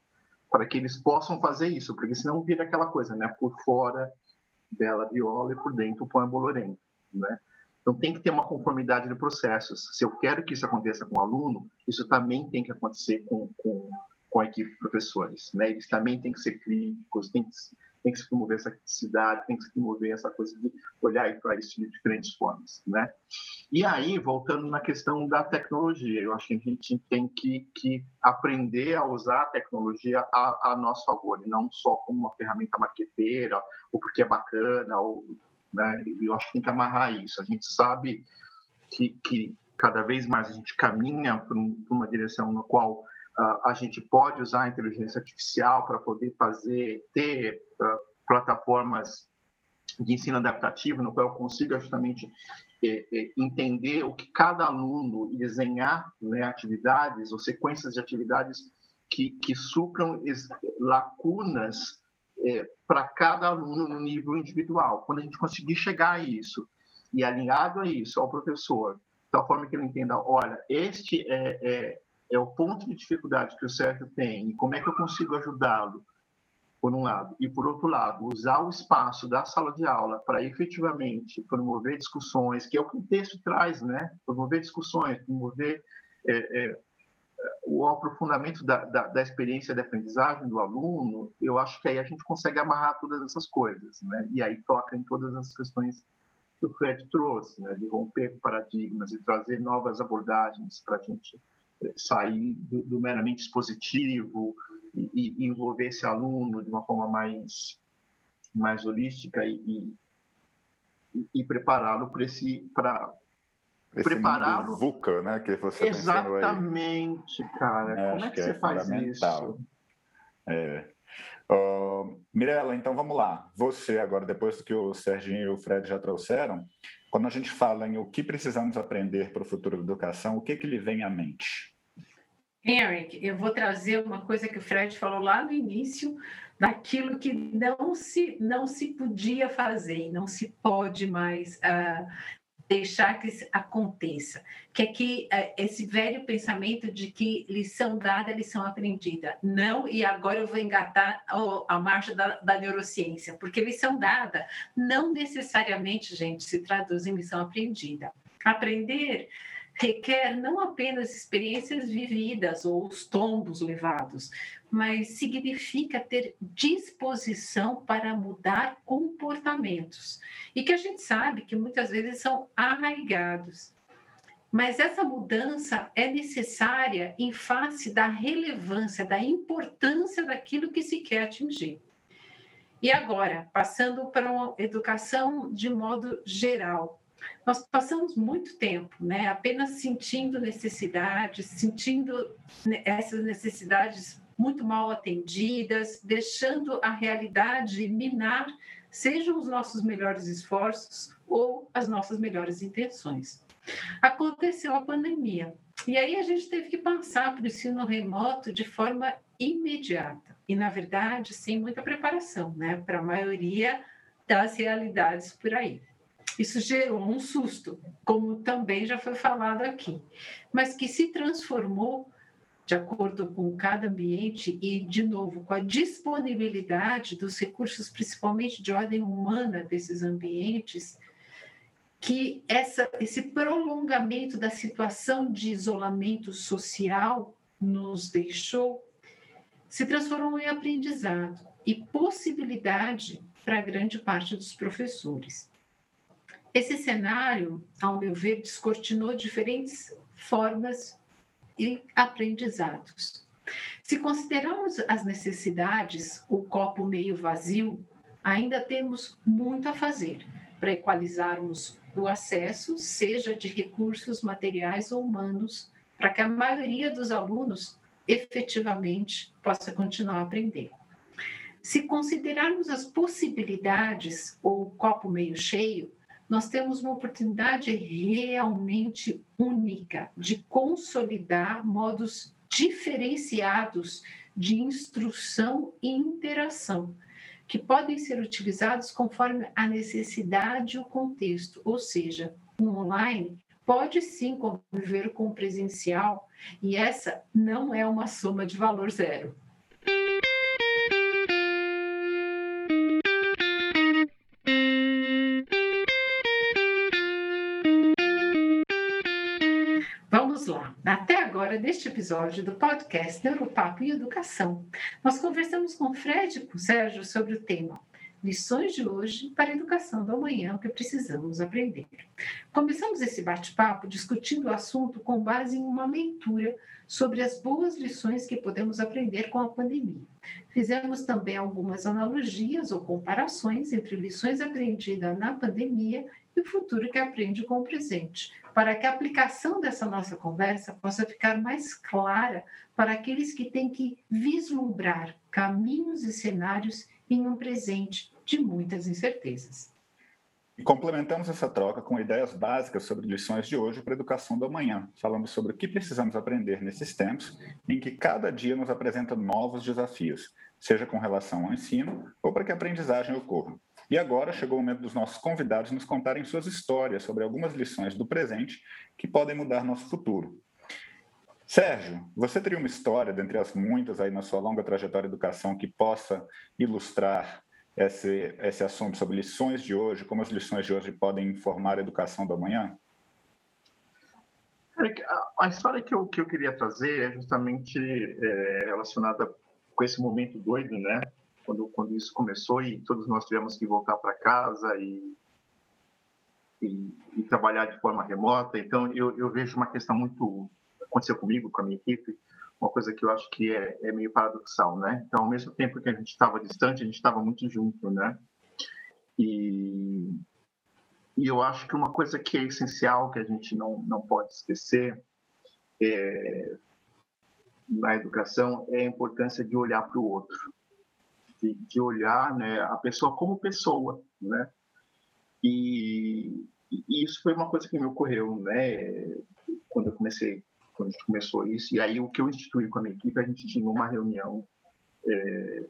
para que eles possam fazer isso, porque senão vira aquela coisa, né? Por fora, bela viola e por dentro, põe bolorento, né? Então, tem que ter uma conformidade de processos. Se eu quero que isso aconteça com o aluno, isso também tem que acontecer com, com, com a equipe de professores. Né? Eles também têm que ser críticos, têm que tem que se promover essa criticidade, tem que se promover essa coisa de olhar para isso de diferentes formas, né? E aí, voltando na questão da tecnologia, eu acho que a gente tem que, que aprender a usar a tecnologia a, a nosso favor, e não só como uma ferramenta marqueteira, ou porque é bacana, ou, né? Eu acho que tem que amarrar isso. A gente sabe que, que cada vez mais a gente caminha para uma direção na qual uh, a gente pode usar a inteligência artificial para poder fazer, ter uh, plataformas de ensino adaptativo, no qual eu consiga justamente é, é, entender o que cada aluno e desenhar né, atividades ou sequências de atividades que, que supram lacunas é, para cada aluno no nível individual. Quando a gente conseguir chegar a isso e alinhado a isso ao professor, de tal forma que ele entenda, olha, este é, é é o ponto de dificuldade que o Sérgio tem e como é que eu consigo ajudá-lo, por um lado, e por outro lado, usar o espaço da sala de aula para efetivamente promover discussões, que é o que o texto traz, né? Promover discussões, promover é, é, o aprofundamento da, da, da, experiência de aprendizagem do aluno, eu acho que aí a gente consegue amarrar todas essas coisas, né? E aí toca em todas as questões que o Fred trouxe, né? De romper paradigmas e trazer novas abordagens para a gente sair do, do meramente expositivo e, e, envolver esse aluno de uma forma mais mais holística e, e, e prepará-lo para esse para prepará-lo VUCA, né, que você exatamente, cara. É, Como é que, que você é faz isso? É. Uh, Mirela, então vamos lá. Você agora, depois do que o Serginho e o Fred já trouxeram, quando a gente fala em o que precisamos aprender para o futuro da educação, o que, que lhe vem à mente? Henrique, eu vou trazer uma coisa que o Fred falou lá no início, daquilo que não se, não se podia fazer, não se pode mais uh, deixar que isso aconteça, que é que uh, esse velho pensamento de que lição dada é lição aprendida. Não, e agora eu vou engatar a marcha da, da neurociência, porque lição dada não necessariamente, gente, se traduz em lição aprendida. Aprender requer não apenas experiências vividas ou os tombos levados, mas significa ter disposição para mudar comportamentos. E que a gente sabe que muitas vezes são arraigados. Mas essa mudança é necessária em face da relevância, da importância daquilo que se quer atingir. E agora, passando para uma educação de modo geral, nós passamos muito tempo, né, apenas sentindo necessidades, sentindo essas necessidades muito mal atendidas, deixando a realidade minar, sejam os nossos melhores esforços ou as nossas melhores intenções. Aconteceu a pandemia, e aí a gente teve que passar para o ensino remoto de forma imediata, e na verdade sem muita preparação, né, para a maioria das realidades por aí. Isso gerou um susto, como também já foi falado aqui, mas que se transformou de acordo com cada ambiente e, de novo, com a disponibilidade dos recursos, principalmente de ordem humana desses ambientes, que essa, esse prolongamento da situação de isolamento social nos deixou, se transformou em aprendizado e possibilidade para grande parte dos professores. Esse cenário, ao meu ver, descortinou diferentes formas e aprendizados. Se considerarmos as necessidades, o copo meio vazio, ainda temos muito a fazer para equalizarmos o acesso, seja de recursos materiais ou humanos, para que a maioria dos alunos efetivamente possa continuar a aprender. Se considerarmos as possibilidades ou o copo meio cheio, nós temos uma oportunidade realmente única de consolidar modos diferenciados de instrução e interação, que podem ser utilizados conforme a necessidade e o contexto, ou seja, o online pode sim conviver com o presencial e essa não é uma soma de valor zero. Até agora, neste episódio do podcast Neuropapo e Educação, nós conversamos com Fred e com Sérgio sobre o tema Lições de hoje para a educação do amanhã, o que precisamos aprender. Começamos esse bate-papo discutindo o assunto com base em uma leitura sobre as boas lições que podemos aprender com a pandemia. Fizemos também algumas analogias ou comparações entre lições aprendidas na pandemia e o futuro que aprende com o presente, para que a aplicação dessa nossa conversa possa ficar mais clara para aqueles que têm que vislumbrar caminhos e cenários em um presente de muitas incertezas. E complementamos essa troca com ideias básicas sobre lições de hoje para a educação do amanhã, falando sobre o que precisamos aprender nesses tempos em que cada dia nos apresenta novos desafios, seja com relação ao ensino ou para que a aprendizagem ocorra. E agora chegou o momento dos nossos convidados nos contarem suas histórias sobre algumas lições do presente que podem mudar nosso futuro. Sérgio, você teria uma história, dentre as muitas aí na sua longa trajetória de educação, que possa ilustrar esse, esse assunto sobre lições de hoje, como as lições de hoje podem informar a educação do amanhã? A história que eu, que eu queria trazer é justamente é, relacionada com esse momento doido, né? Quando, quando isso começou e todos nós tivemos que voltar para casa e, e, e, trabalhar de forma remota. Então, eu, eu vejo uma questão muito. aconteceu comigo, com a minha equipe, uma coisa que eu acho que é, é meio paradoxal, né? Então, ao mesmo tempo que a gente estava distante, a gente estava muito junto, né? E, e eu acho que uma coisa que é essencial, que a gente não, não pode esquecer é, na educação, é a importância de olhar para o outro, de, de, olhar né, a pessoa como pessoa, né? E, e isso foi uma coisa que me ocorreu, né? Quando eu comecei quando a gente começou isso. E aí o que eu instituí com a minha equipe, a gente tinha uma reunião é,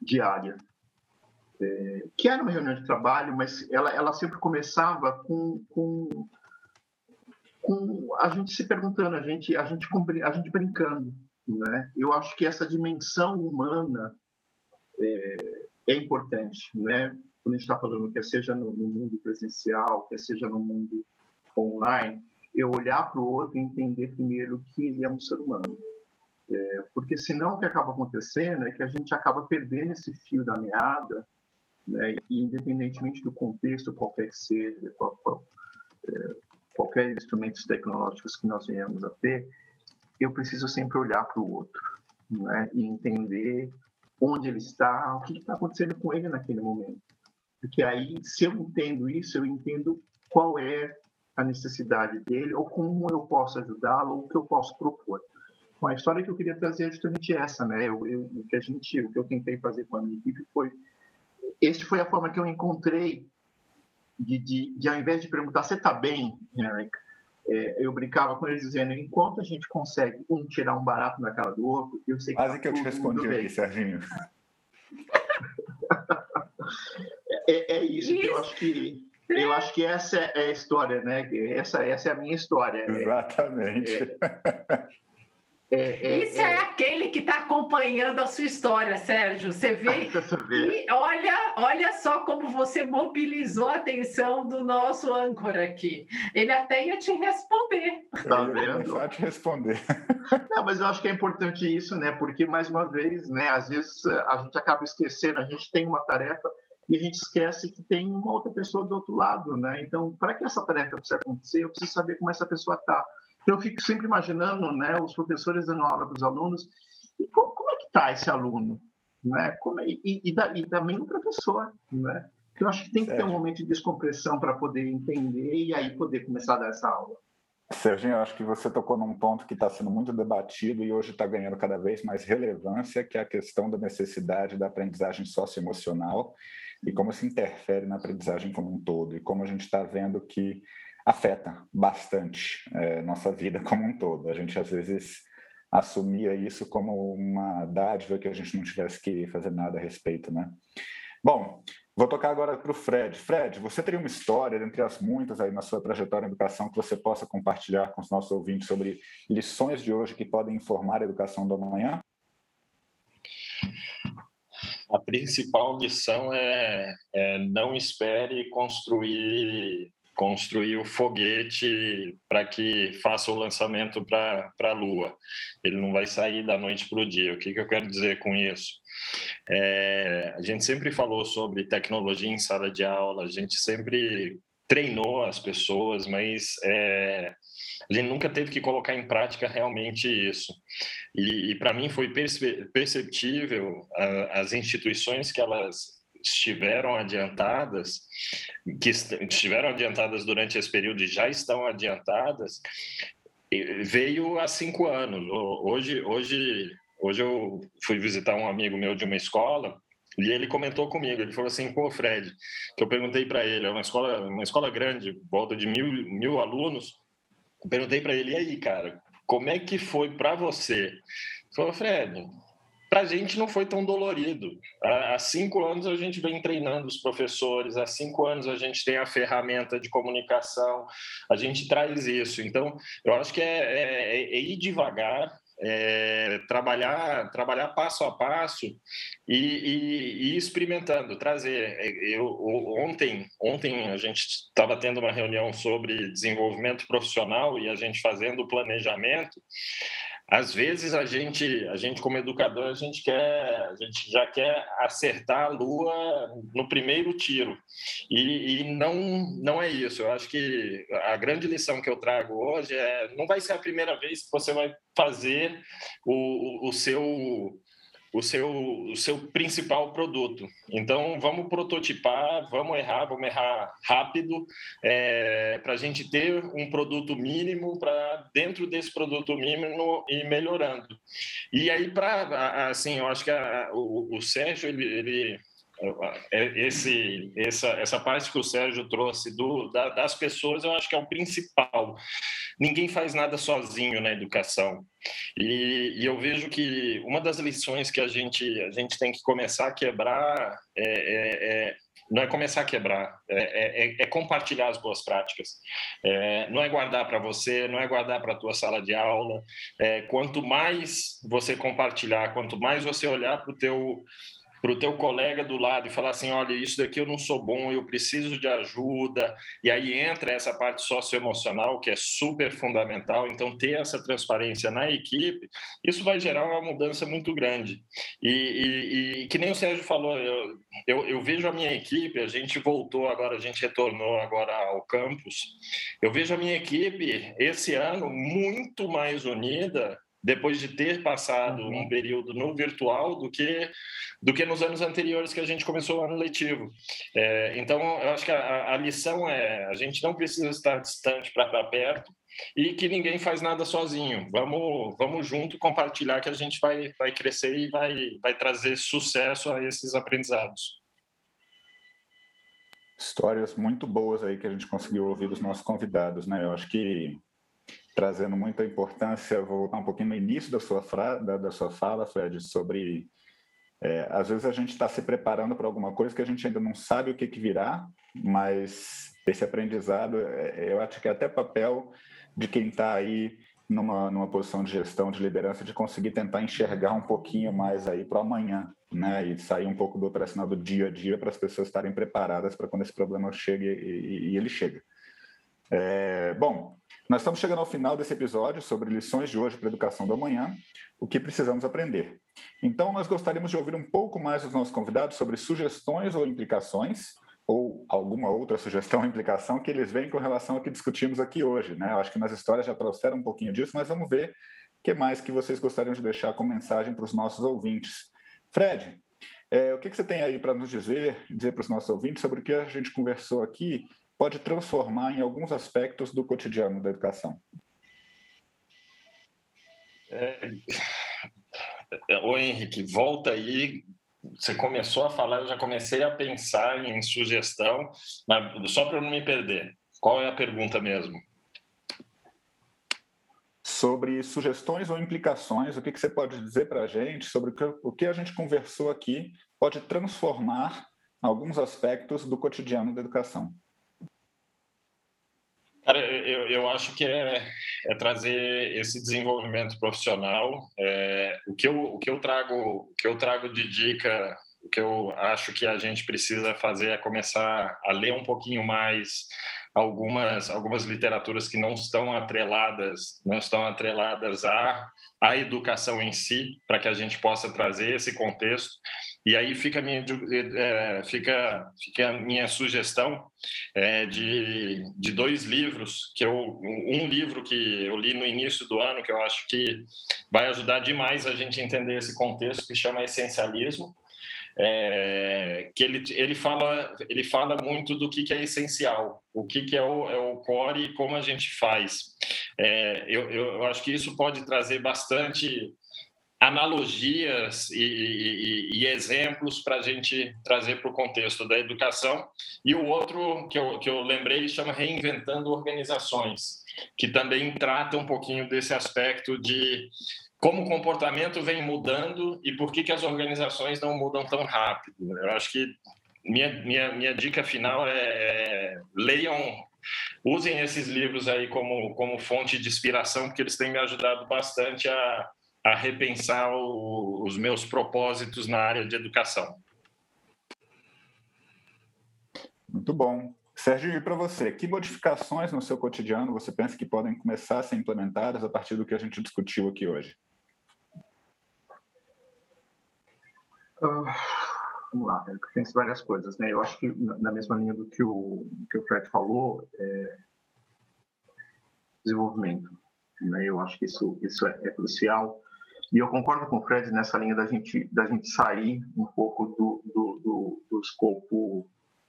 diária, é, que era uma reunião de trabalho, mas ela, ela sempre começava com, com, com a gente se perguntando, a gente, a gente, a gente brincando. Né? Eu acho que essa dimensão humana é, é importante, né? Quando a gente está falando, quer seja no, mundo presencial, quer seja no mundo online, eu olhar para o outro e entender primeiro que ele é um ser humano. É, porque senão o que acaba acontecendo é que a gente acaba perdendo esse fio da meada, né, e independentemente do contexto, qualquer que seja, qual, qual, é, qualquer instrumentos tecnológicos que nós venhamos a ter, eu preciso sempre olhar para o outro né, e entender onde ele está, o que está acontecendo com ele naquele momento. Porque aí, se eu entendo isso, eu entendo qual é a necessidade dele ou como eu posso ajudá-lo ou o que eu posso propor. Bom, a história que eu queria trazer é justamente essa, né? Eu, eu, o que a gente, o que eu tentei fazer com a minha equipe foi, esse foi a forma que eu encontrei de, de, de ao invés de perguntar você está bem, Henrik, é, eu brincava com eles dizendo enquanto a gente consegue um tirar um barato na cara do outro, eu sei que quase tá que eu te respondi aqui, Serginho. é, é, isso, isso que eu acho que eu acho que essa é a história, né? Essa, essa é a minha história. Exatamente. É, é, é Isso é, é, aquele que está acompanhando a sua história, Sérgio. Você vê? (laughs) e olha, olha só como você mobilizou a atenção do nosso âncora aqui. Ele até ia te responder. Tá vendo? Só te responder. (laughs) Não, mas eu acho que é importante isso, né? Porque, mais uma vez, né? Às vezes a gente acaba esquecendo, a gente tem uma tarefa e a gente esquece que tem uma outra pessoa do outro lado, né? Então, para que essa tarefa possa acontecer, eu preciso saber como essa pessoa está. Eu fico sempre imaginando, né, os professores dando aula para os alunos, e como, como é que está esse aluno, né? Como é, e, e, da, e também o professor, né? Eu acho que tem que ter um momento de descompressão para poder entender e aí poder começar a dar essa aula. Serginho, acho que você tocou num ponto que está sendo muito debatido e hoje está ganhando cada vez mais relevância, que é a questão da necessidade da aprendizagem socioemocional e como isso interfere na aprendizagem como um todo, e como a gente está vendo que afeta bastante é, nossa vida como um todo. A gente, às vezes, assumia isso como uma dádiva que a gente não tivesse que fazer nada a respeito, né? Bom, vou tocar agora para o Fred. Fred, você teria uma história, entre as muitas aí na sua trajetória em educação, que você possa compartilhar com os nossos ouvintes sobre lições de hoje que podem informar a educação do amanhã? A principal lição é, é não espere construir construir o foguete para que faça o lançamento para a Lua. Ele não vai sair da noite para o dia. O que, que eu quero dizer com isso? É, a gente sempre falou sobre tecnologia em sala de aula, a gente sempre treinou as pessoas, mas é, a gente nunca teve que colocar em prática realmente isso. E, e para mim foi perceptível as instituições que elas estiveram adiantadas, que estiveram adiantadas durante esse período e já estão adiantadas, veio há cinco anos. Hoje, hoje, hoje eu fui visitar um amigo meu de uma escola e ele comentou comigo, ele falou assim, pô, Fred, que eu perguntei para ele, é uma escola, uma escola grande, volta de mil, mil alunos, perguntei para ele, e aí, cara, como é que foi para você? Ele falou, Fred, para a gente não foi tão dolorido. Há cinco anos a gente vem treinando os professores, há cinco anos a gente tem a ferramenta de comunicação, a gente traz isso. Então, eu acho que é, é, é ir devagar, é, trabalhar trabalhar passo a passo e, e, e experimentando trazer eu ontem ontem a gente estava tendo uma reunião sobre desenvolvimento profissional e a gente fazendo o planejamento às vezes a gente, a gente como educador, a gente quer, a gente já quer acertar a lua no primeiro tiro e, e, não, não é isso. Eu acho que a grande lição que eu trago hoje é, não vai ser a primeira vez que você vai fazer o, o seu o seu, o seu principal produto. Então, vamos prototipar, vamos errar, vamos errar rápido, é, para a gente ter um produto mínimo, para dentro desse produto mínimo ir melhorando. E aí, para, assim, eu acho que a, o, o Sérgio, ele, ele esse, essa, essa parte que o Sérgio trouxe do, da, das pessoas, eu acho que é o principal. Ninguém faz nada sozinho na educação. E, e eu vejo que uma das lições que a gente, a gente tem que começar a quebrar é, é, é não é começar a quebrar, é, é, é compartilhar as boas práticas. É, não é guardar para você, não é guardar para a tua sala de aula. É, quanto mais você compartilhar, quanto mais você olhar para o teu para o teu colega do lado e falar assim, olha, isso daqui eu não sou bom, eu preciso de ajuda. E aí entra essa parte socioemocional que é super fundamental. Então ter essa transparência na equipe, isso vai gerar uma mudança muito grande. E, e, e que nem o Sérgio falou, eu, eu, eu, vejo a minha equipe, a gente voltou agora, a gente retornou agora ao campus. Eu vejo a minha equipe esse ano muito mais unida depois de ter passado um uhum. período no virtual do que do que nos anos anteriores que a gente começou o ano letivo. É, então, eu acho que a, a, lição é a gente não precisa estar distante para estar perto e que ninguém faz nada sozinho. Vamos, vamos junto compartilhar que a gente vai, vai crescer e vai, vai trazer sucesso a esses aprendizados. Histórias muito boas aí que a gente conseguiu ouvir dos nossos convidados, né? Eu acho que trazendo muita importância, voltar um pouquinho no início da sua, fra, da, da sua fala, Fred, sobre é, às vezes a gente está se preparando para alguma coisa que a gente ainda não sabe o que, que virá, mas esse aprendizado, é, eu acho que é até papel de quem está aí numa, numa posição de gestão, de liderança, de conseguir tentar enxergar um pouquinho mais aí para amanhã, né? E sair um pouco do operacional do dia a dia para as pessoas estarem preparadas para quando esse problema chegue e, e ele chega. É, bom, nós estamos chegando ao final desse episódio sobre lições de hoje para a educação do amanhã, o que precisamos aprender. Então, nós gostaríamos de ouvir um pouco mais dos nossos convidados sobre sugestões ou implicações, ou alguma outra sugestão ou implicação que eles veem com relação ao que discutimos aqui hoje. Né? Eu acho que nas histórias já trouxeram um pouquinho disso, mas vamos ver o que mais que vocês gostariam de deixar como mensagem para os nossos ouvintes. Fred, é, o que, que você tem aí para nos dizer, dizer para os nossos ouvintes sobre o que a gente conversou aqui pode transformar em alguns aspectos do cotidiano da educação? É... Ô Henrique, volta aí você começou a falar, eu já comecei a pensar em sugestão, mas só para não me perder. Qual é a pergunta mesmo? Sobre sugestões ou implicações, o que, que você pode dizer para a gente sobre o que a gente conversou aqui pode transformar alguns aspectos do cotidiano da educação? Cara, eu, eu acho que é, é trazer esse desenvolvimento profissional. É, o, que eu, o, que eu trago, o que eu trago de dica, o que eu acho que a gente precisa fazer é começar a ler um pouquinho mais algumas algumas literaturas que não estão atreladas não estão atreladas à, à educação em si para que a gente possa trazer esse contexto e aí fica a minha, é, fica, fica a minha sugestão é, de, de dois livros, que eu, um livro que eu li no início do ano, que eu acho que vai ajudar demais a gente entender esse contexto, que chama Essencialismo, é, que ele, ele, fala, ele fala muito do que, que é essencial, o que, que é, o, é o core e como a gente faz. É, eu, eu acho que isso pode trazer bastante analogias e, e, e exemplos para a gente trazer para o contexto da educação. E o outro que eu, que eu lembrei chama Reinventando Organizações, que também trata um pouquinho desse aspecto de como o comportamento vem mudando e por que, que as organizações não mudam tão rápido. Eu acho que minha, minha, minha dica final é, é leiam usem esses livros aí como, como fonte de inspiração, porque eles têm me ajudado bastante a, a repensar o, os meus propósitos na área de educação. Muito bom. Sérgio, e para você, que modificações no seu cotidiano você pensa que podem começar a ser implementadas a partir do que a gente discutiu aqui hoje? Uh, vamos lá, eu penso várias coisas, né? Eu acho que na mesma linha do que o, que o Fred falou, é desenvolvimento. Né? Eu acho que isso, isso é, é crucial. E eu concordo com o Fred nessa linha da gente, da gente sair um pouco do, do, do, do escopo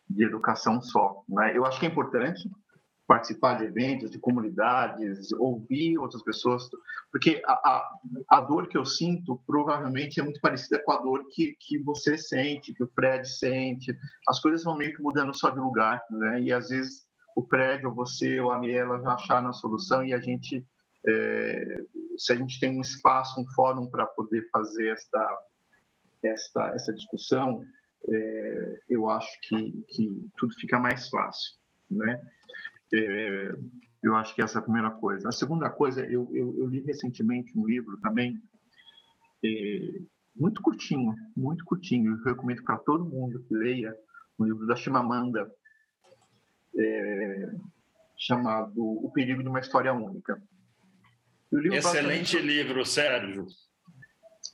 de educação só. Né? Eu acho que é importante participar de eventos, de comunidades, ouvir outras pessoas, porque a, a, a, dor que eu sinto provavelmente é muito parecida com a dor que, que você sente, que o Fred sente. As coisas vão meio que mudando só de lugar, né? E às vezes o Fred, ou você, ou a Miela já acharam a solução e a gente é, se a gente tem um espaço, um fórum para poder fazer esta, esta, essa discussão, é, eu acho que, que tudo fica mais fácil, né? É, eu acho que essa é a primeira coisa. A segunda coisa, eu, eu, eu li recentemente um livro também, é, muito curtinho, muito curtinho. Eu recomendo para todo mundo que leia um livro da Chimamanda, é, chamado O Perigo de uma História Única. Livro Excelente livro, Sérgio.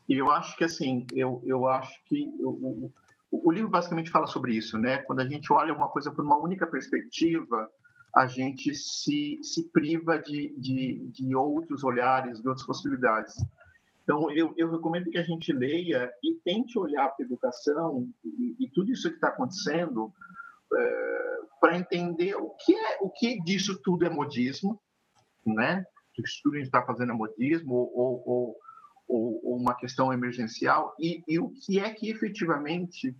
E eu acho que, assim, eu, eu acho que o, o, o livro basicamente fala sobre isso, né? Quando a gente olha uma coisa por uma única perspectiva, a gente se, se priva de, de, de outros olhares, de outras possibilidades. Então, eu, eu recomendo que a gente leia e tente olhar para a educação e, e tudo isso que está acontecendo é, para entender o que é o que disso tudo é modismo, né? Que está fazendo é modismo ou, ou, ou, ou, uma questão emergencial e, e o que é que efetivamente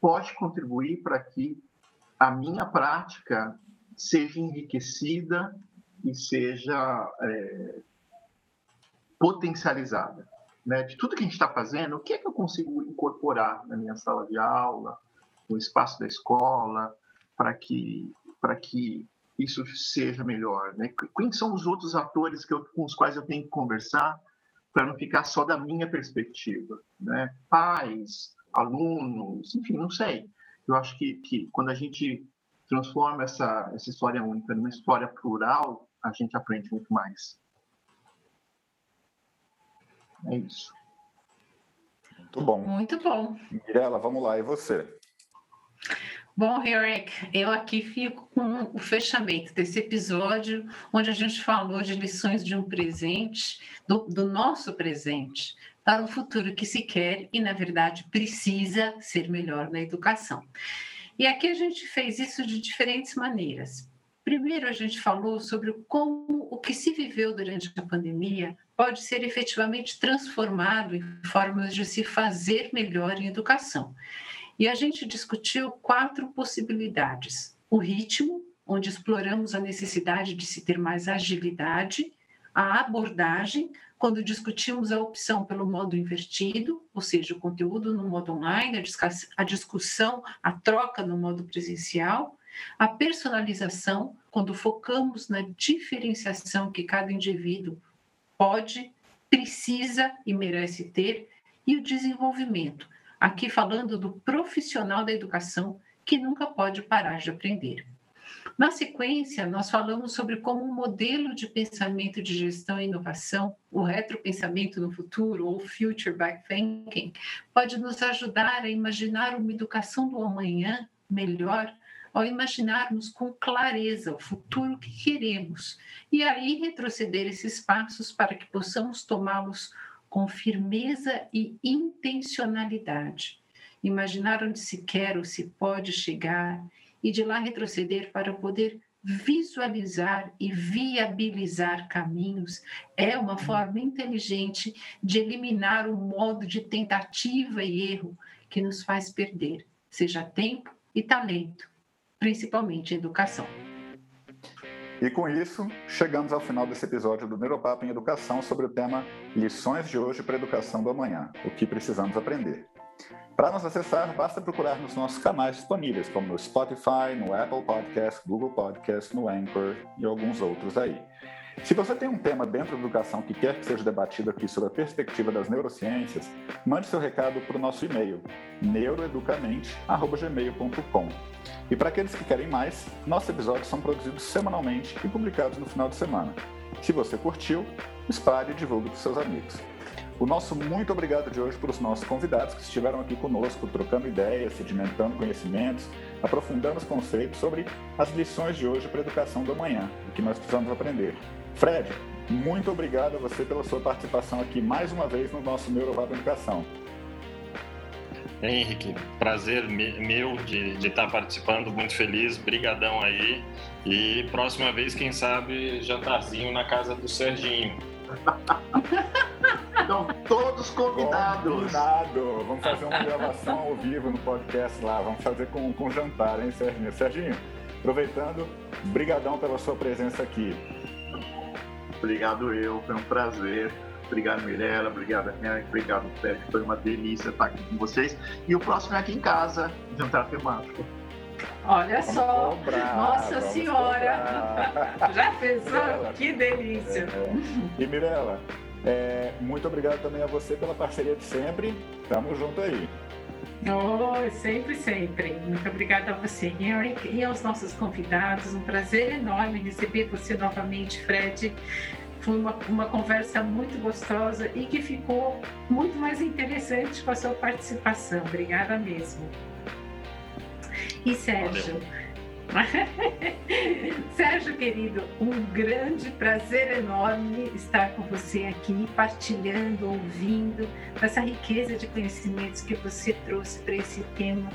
pode contribuir para que a minha prática seja enriquecida e seja é, potencializada. Né? De tudo que a gente está fazendo, o que é que eu consigo incorporar na minha sala de aula, no espaço da escola, para que, para que isso seja melhor, né? Quem são os outros atores que eu, com os quais eu tenho que conversar para não ficar só da minha perspectiva, né? Pais, alunos, enfim, não sei. Eu acho que, que quando a gente transforma essa, essa história única numa história plural, a gente aprende muito mais. É isso. Muito bom. Muito bom. Mirela, vamos lá, e você? Bom, Eric, eu aqui fico com o fechamento desse episódio, onde a gente falou de lições de um presente, do, do nosso presente, para o futuro que se quer e, na verdade, precisa ser melhor na educação. E aqui a gente fez isso de diferentes maneiras. Primeiro, a gente falou sobre como o que se viveu durante a pandemia pode ser efetivamente transformado em formas de se fazer melhor em educação. E a gente discutiu quatro possibilidades: o ritmo, onde exploramos a necessidade de se ter mais agilidade, a abordagem, quando discutimos a opção pelo modo invertido, ou seja, o conteúdo no modo online, a discussão, a troca no modo presencial, a personalização, quando focamos na diferenciação que cada indivíduo pode, precisa e merece ter, e o desenvolvimento, aqui falando do profissional da educação que nunca pode parar de aprender. Na sequência, nós falamos sobre como um modelo de pensamento de gestão e inovação, o retropensamento no futuro, ou future backthinking, pode nos ajudar a imaginar uma educação do amanhã melhor, ao imaginarmos com clareza o futuro que queremos e aí retroceder esses passos para que possamos tomá-los com firmeza e intencionalidade. Imaginar onde se quer ou se pode chegar e de lá retroceder para poder visualizar e viabilizar caminhos é uma forma inteligente de eliminar o modo de tentativa e erro que nos faz perder, seja tempo e talento, principalmente educação. E com isso, chegamos ao final desse episódio do Neuropapo em Educação sobre o tema Lições de hoje para a Educação do Amanhã, o que precisamos aprender. Para nos acessar, basta procurar nos nossos canais disponíveis, como no Spotify, no Apple Podcast, Google Podcast, no Anchor e alguns outros aí. Se você tem um tema dentro da educação que quer que seja debatido aqui sobre a perspectiva das neurociências, mande seu recado para o nosso e-mail, neuroeducamente.gmail.com. E para aqueles que querem mais, nossos episódios são produzidos semanalmente e publicados no final de semana. Se você curtiu, espalhe e divulgue para seus amigos. O nosso muito obrigado de hoje para os nossos convidados que estiveram aqui conosco, trocando ideias, sedimentando conhecimentos, aprofundando os conceitos sobre as lições de hoje para a educação do amanhã, o que nós precisamos aprender. Fred, muito obrigado a você pela sua participação aqui mais uma vez no nosso Neurovab Educação. Henrique, prazer meu de, de estar participando, muito feliz, brigadão aí. E próxima vez, quem sabe, jantarzinho na casa do Serginho. (laughs) Então, todos convidados. Convidado. Vamos fazer uma gravação ao vivo no podcast lá. Vamos fazer com, com jantar, hein, Serginho? Serginho, aproveitando, brigadão pela sua presença aqui. Obrigado eu, foi um prazer. Obrigado, Mirella. Obrigado, Henrique. Obrigado, Fred. Foi uma delícia estar aqui com vocês. E o próximo é aqui em casa, jantar temático. Olha vamos só, cobrar, Nossa Senhora! Cobrar. Já pensou? que delícia! É. E Mirella, é, muito obrigado também a você pela parceria de sempre. Tamo junto aí. Oh, sempre, sempre. Muito obrigada a você, Henrique, e aos nossos convidados. Um prazer enorme receber você novamente, Fred. Foi uma, uma conversa muito gostosa e que ficou muito mais interessante com a sua participação. Obrigada mesmo. E Sérgio. (laughs) Sérgio, querido, um grande prazer enorme estar com você aqui, partilhando, ouvindo, essa riqueza de conhecimentos que você trouxe para esse tema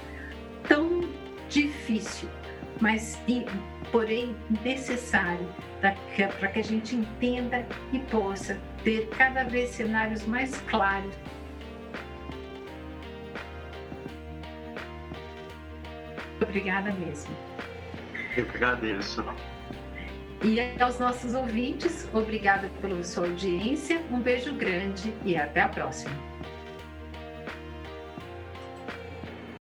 tão difícil, mas porém necessário para que a gente entenda e possa ter cada vez cenários mais claros Obrigada mesmo. Eu que agradeço. E aos nossos ouvintes, obrigada pela sua audiência, um beijo grande e até a próxima.